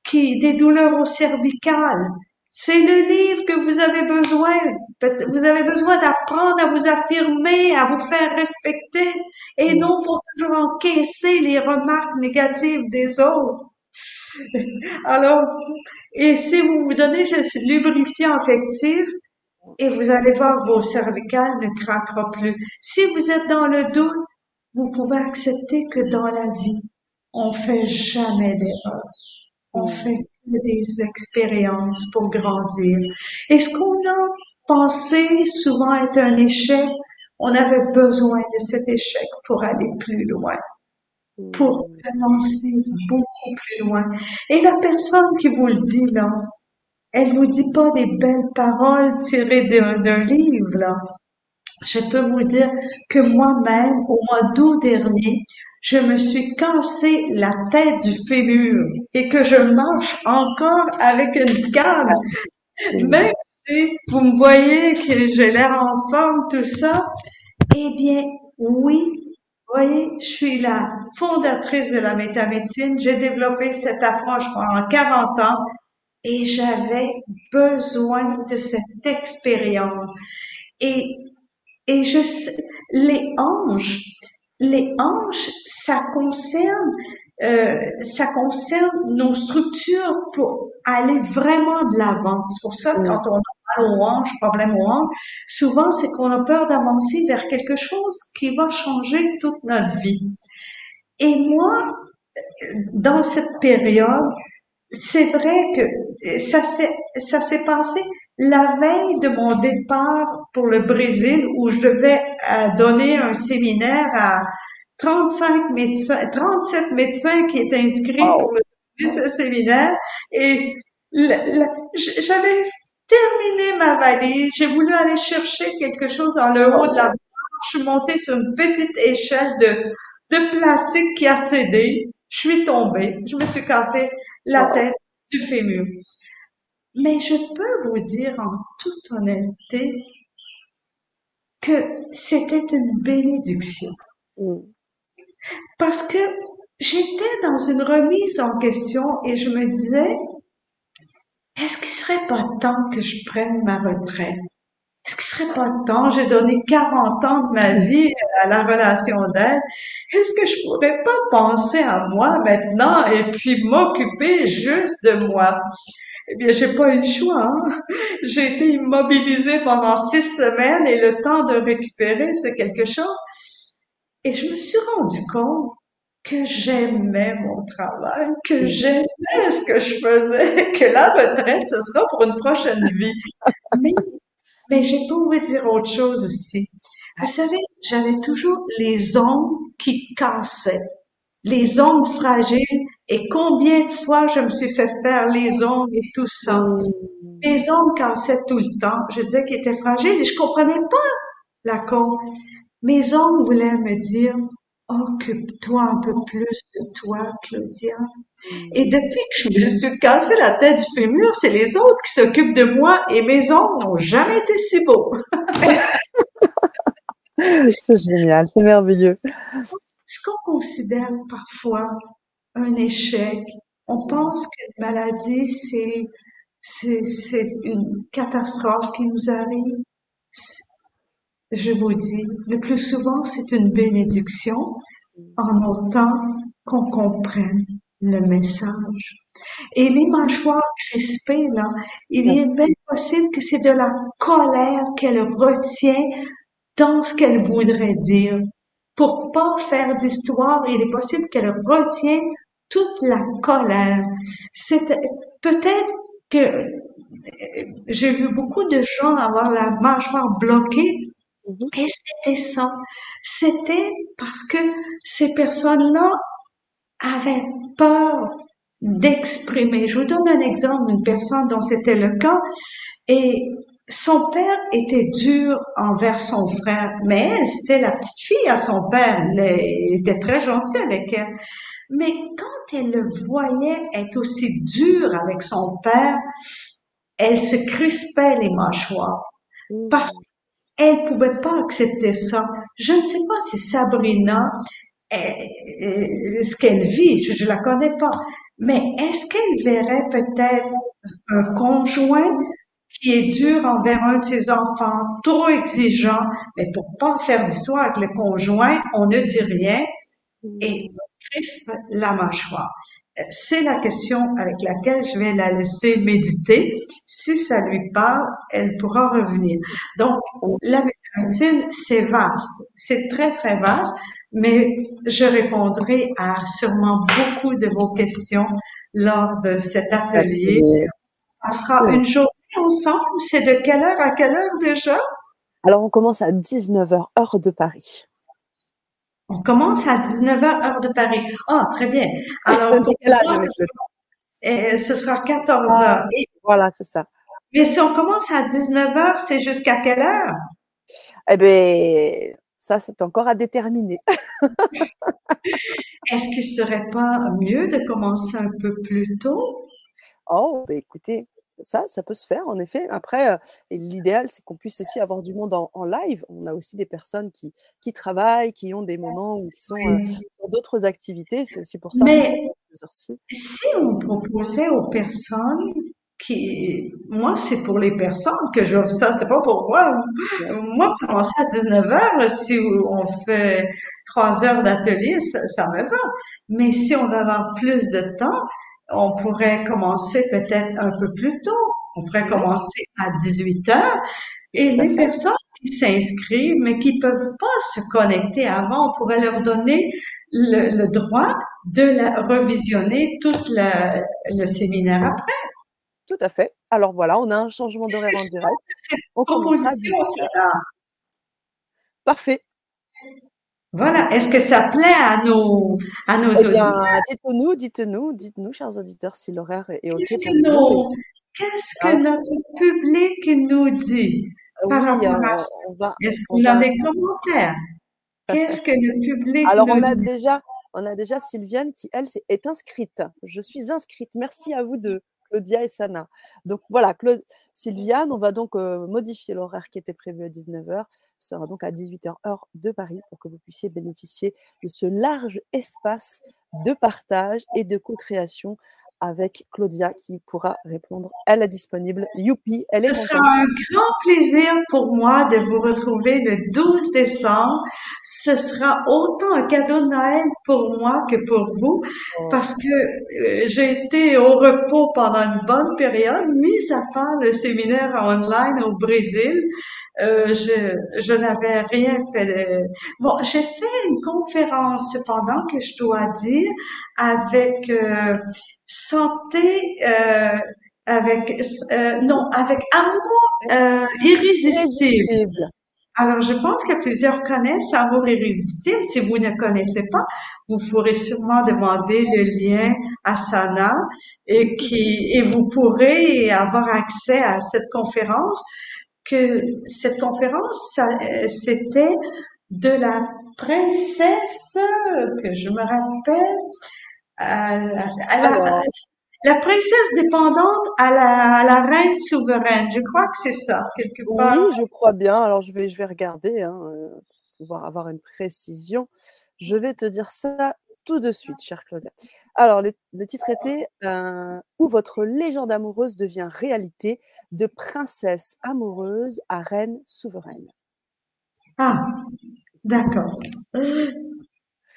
qui, des douleurs au cervical, c'est le livre que vous avez besoin. Vous avez besoin d'apprendre à vous affirmer, à vous faire respecter et non pour toujours encaisser les remarques négatives des autres. Alors, et si vous vous donnez ce lubrifiant affectif, et vous allez voir, vos cervicales ne craqueront plus. Si vous êtes dans le doute, vous pouvez accepter que dans la vie, on fait jamais d'erreur. On fait que des expériences pour grandir. Et ce qu'on a pensé souvent être un échec, on avait besoin de cet échec pour aller plus loin pour avancer beaucoup plus loin. Et la personne qui vous le dit, là, elle vous dit pas des belles paroles tirées d'un livre, là. Je peux vous dire que moi-même, au mois d'août dernier, je me suis cassé la tête du fémur et que je marche encore avec une canne. Même si vous me voyez que j'ai l'air en forme, tout ça, eh bien, oui, voyez, je suis la fondatrice de la métamédecine. J'ai développé cette approche pendant 40 ans et j'avais besoin de cette expérience. Et, et je, les anges, les anges, ça concerne, euh, ça concerne nos structures pour aller vraiment de l'avant. C'est pour ça que quand on au hanches, problème aux hanches, souvent c'est qu'on a peur d'avancer vers quelque chose qui va changer toute notre vie. Et moi, dans cette période, c'est vrai que ça s'est, ça s'est passé la veille de mon départ pour le Brésil où je devais euh, donner un séminaire à 35 médecins, 37 médecins qui étaient inscrits pour le, ce séminaire et j'avais terminé ma valise. J'ai voulu aller chercher quelque chose dans le haut de la Je suis montée sur une petite échelle de, de plastique qui a cédé. Je suis tombée. Je me suis cassé la tête du fémur. Mais je peux vous dire en toute honnêteté que c'était une bénédiction. Parce que j'étais dans une remise en question et je me disais, est-ce qu'il serait pas temps que je prenne ma retraite? est-ce qu'il serait pas temps, j'ai donné 40 ans de ma vie à la relation d'aide, est-ce que je pourrais pas penser à moi maintenant et puis m'occuper juste de moi? Eh bien, j'ai pas eu le choix. Hein. J'ai été immobilisée pendant six semaines et le temps de récupérer, c'est quelque chose. Et je me suis rendu compte que j'aimais mon travail, que j'aimais ce que je faisais, que la retraite, ce sera pour une prochaine vie. Mais, mais j'ai pas envie de dire autre chose aussi. Vous savez, j'avais toujours les ongles qui cassaient, les ongles fragiles, et combien de fois je me suis fait faire les ongles et tout ça. Les ongles cassaient tout le temps. Je disais qu'ils étaient fragiles et je comprenais pas la cause. Mes ongles voulaient me dire, occupe-toi un peu plus de toi, Claudia. Et depuis que je me suis cassé la tête du fémur, c'est les autres qui s'occupent de moi et mes ongles n'ont jamais été si beaux.
c'est génial, c'est merveilleux.
Ce qu'on considère parfois un échec, on pense qu'une maladie, c'est, c'est, une catastrophe qui nous arrive. Je vous dis, le plus souvent, c'est une bénédiction en autant qu'on comprenne le message. Et les mâchoires crispées, là, il est bien possible que c'est de la colère qu'elle retient dans ce qu'elle voudrait dire. Pour pas faire d'histoire, il est possible qu'elle retienne toute la colère. C'est peut-être que j'ai vu beaucoup de gens avoir la mâchoire bloquée mhm. et c'était ça. C'était parce que ces personnes-là avaient peur d'exprimer. Je vous donne un exemple d'une personne dont c'était le cas et son père était dur envers son frère, mais elle, c'était la petite fille à son père. Il était très gentil avec elle. Mais quand elle le voyait être aussi dur avec son père, elle se crispait les mâchoires parce qu'elle pouvait pas accepter ça. Je ne sais pas si Sabrina, ce qu'elle vit, je, ne la connais pas, mais est-ce qu'elle verrait peut-être un conjoint qui est dur envers un de ses enfants, trop exigeant, mais pour pas faire d'histoire avec le conjoint, on ne dit rien mmh. et crispe la mâchoire. Euh, c'est la question avec laquelle je vais la laisser méditer. Si ça lui parle, elle pourra revenir. Donc, la médecine, c'est vaste. C'est très, très vaste, mais je répondrai à sûrement beaucoup de vos questions lors de cet atelier. On sera une journée ensemble. C'est de quelle heure à quelle heure déjà?
Alors, on commence à 19h, heure de Paris.
On commence à 19h, heure de Paris. Ah, très bien. Alors, et ce sera 14h. Ah,
voilà, c'est ça.
Mais si on commence à 19h, c'est jusqu'à quelle heure?
Eh bien, ça, c'est encore à déterminer.
Est-ce qu'il ne serait pas mieux de commencer un peu plus tôt?
Oh, ben écoutez, ça, ça peut se faire, en effet. Après, l'idéal, c'est qu'on puisse aussi avoir du monde en, live. On a aussi des personnes qui, qui travaillent, qui ont des moments où ils sont sur d'autres activités. C'est aussi pour ça.
Mais si on proposait aux personnes qui, moi, c'est pour les personnes que j'offre ça, c'est pas pour moi. Moi, commencer à 19h, si on fait trois heures d'atelier, ça, ça me va. Mais si on va avoir plus de temps, on pourrait commencer peut-être un peu plus tôt. On pourrait commencer à 18 heures. Et les personnes qui s'inscrivent, mais qui peuvent pas se connecter avant, on pourrait leur donner le, droit de la revisionner tout le, séminaire après.
Tout à fait. Alors voilà, on a un changement d'horaire en direct.
On proposition,
Parfait.
Voilà. Est-ce que ça plaît à nos, à nos eh auditeurs?
Dites-nous, dites-nous, dites-nous, chers auditeurs, si l'horaire est OK.
Qu'est-ce que, qu'est-ce que ah. notre public nous dit par rapport à ça? Est-ce qu'on a des commentaires? Qu'est-ce que le public
Alors,
nous
on a
dit?
déjà, on a déjà Sylviane qui, elle, est inscrite. Je suis inscrite. Merci à vous deux, Claudia et Sana. Donc voilà, Claude, Sylviane, on va donc euh, modifier l'horaire qui était prévu à 19h sera donc à 18h heure de Paris pour que vous puissiez bénéficier de ce large espace de partage et de co-création avec Claudia qui pourra répondre. Elle est disponible. Youpi, elle est
Ce sera un grand plaisir pour moi de vous retrouver le 12 décembre. Ce sera autant un cadeau de Noël pour moi que pour vous
Oh.
parce que euh, j'ai été au repos pendant une bonne période, mis à part le séminaire online au Brésil. Euh, je, je n'avais rien fait de... Bon, j'ai fait une conférence cependant que je dois dire avec euh, santé, euh, avec euh, non, avec amour euh, irrésistible. Alors, je pense que plusieurs connaissent Amour irrésistible. Si vous ne connaissez pas, vous pourrez sûrement demander le lien à Sana et qui et vous pourrez avoir accès à cette conférence. Que cette conférence, c'était de la princesse que je me rappelle, à la, à la-
Alors,
la princesse dépendante à la, à la reine souveraine. Je crois que c'est ça, quelque part.
oui, je crois bien. Alors, je vais, je vais regarder hein, euh, pour pouvoir avoir une précision. Je vais te dire ça tout de suite, chère Claudia. Alors, le, le titre était euh, Où votre légende amoureuse devient réalité, de princesse amoureuse à reine souveraine.
Ah, d'accord.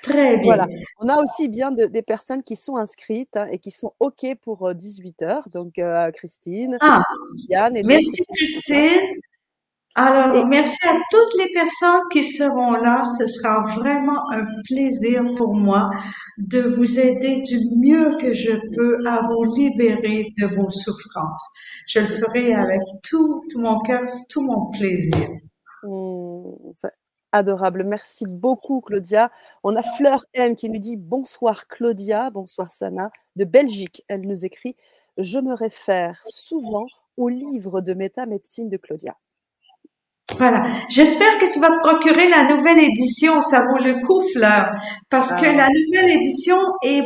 Très bien.
Voilà. On a aussi bien de- des personnes qui sont inscrites hein, et qui sont OK pour 18h. Donc, euh, Christine,
Ah,
Yann et
merci. Christine. Alors, merci à toutes les personnes qui seront là. Ce sera vraiment un plaisir pour moi de vous aider du mieux que je peux à vous libérer de vos souffrances. Je le ferai avec tout, tout mon cœur, tout mon plaisir.
Mmh, adorable. Merci beaucoup, Claudia. On a Fleur M qui nous dit bonsoir, Claudia. Bonsoir, Sana. De Belgique, elle nous écrit Je me réfère souvent au livre de métamédecine de Claudia.
Voilà. J'espère que tu vas te procurer la nouvelle édition. Ça vaut le coup, Fleur, parce que
Ah.
la nouvelle édition est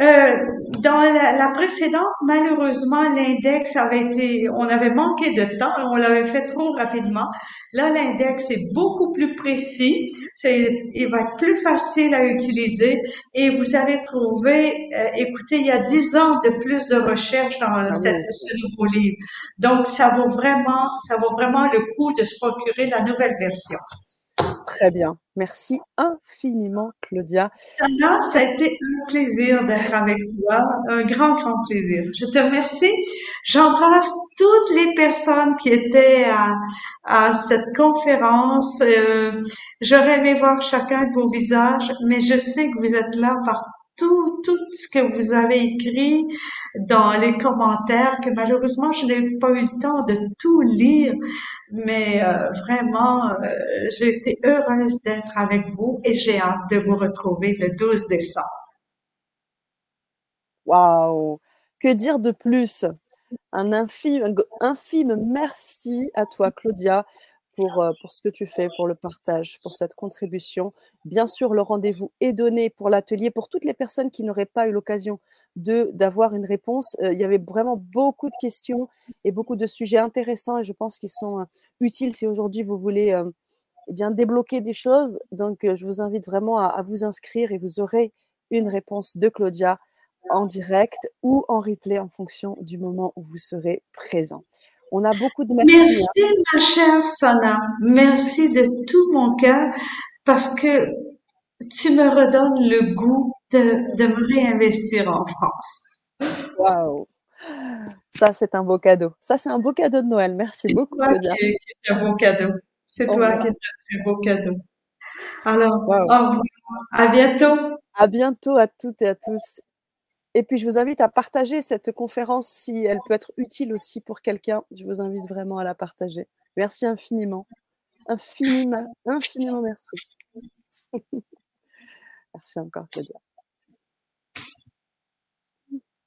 euh, dans la, la précédente. Malheureusement, l'index avait été, on avait manqué de temps, on l'avait fait trop rapidement. Là, l'index est beaucoup plus précis. C'est, il va être plus facile à utiliser. Et vous avez trouvé, euh, écoutez, il y a dix ans de plus de recherche dans
Ah
cette-
oui.
ce nouveau livre. Donc, ça vaut vraiment, ça vaut vraiment le coup de se procurer la nouvelle version.
Très bien. Merci infiniment, Claudia.
Sana, ça a été un plaisir d'être avec toi, un grand, grand plaisir. Je te remercie. J'embrasse toutes les personnes qui étaient à, cette conférence. Euh, J'aurais aimé voir chacun de vos visages, mais je sais que vous êtes là par tout, tout ce que vous avez écrit dans les commentaires, que malheureusement, je n'ai pas eu le temps de tout lire, mais euh, vraiment, euh, j'ai été heureuse d'être avec vous et j'ai hâte de vous retrouver le 12 décembre.
Waouh! Que dire de plus? Un infime, un infime merci à toi, Claudia, pour, euh, pour ce que tu fais, pour le partage, pour cette contribution. Bien sûr, le rendez-vous est donné pour l'atelier. Pour toutes les personnes qui n'auraient pas eu l'occasion d'avoir une réponse, euh, il y avait vraiment beaucoup de questions et beaucoup de sujets intéressants et je pense qu'ils sont euh, utiles si aujourd'hui vous voulez eh bien débloquer des choses. Donc, je vous invite vraiment à vous inscrire et vous aurez une réponse de Claudia en direct ou en replay en fonction du moment où vous serez présent. On a beaucoup de merci.
Merci,
hein.
ma chère Sana. Merci de tout mon cœur parce que tu me redonnes le goût de, de me réinvestir en France.
Waouh! Ça, c'est un beau cadeau. Ça, c'est un beau cadeau de Noël. Merci
C'est
beaucoup,
toi
Claudia.
qui, est un beau cadeau. C'est
Au
toi qui es un très beau cadeau. Alors, au revoir. À bientôt.
À bientôt à toutes et à tous. Et puis, je vous invite à partager cette conférence si elle peut être utile aussi pour quelqu'un. Je vous invite vraiment à la partager. Merci infiniment. Infiniment, infiniment merci. merci encore, Claudia.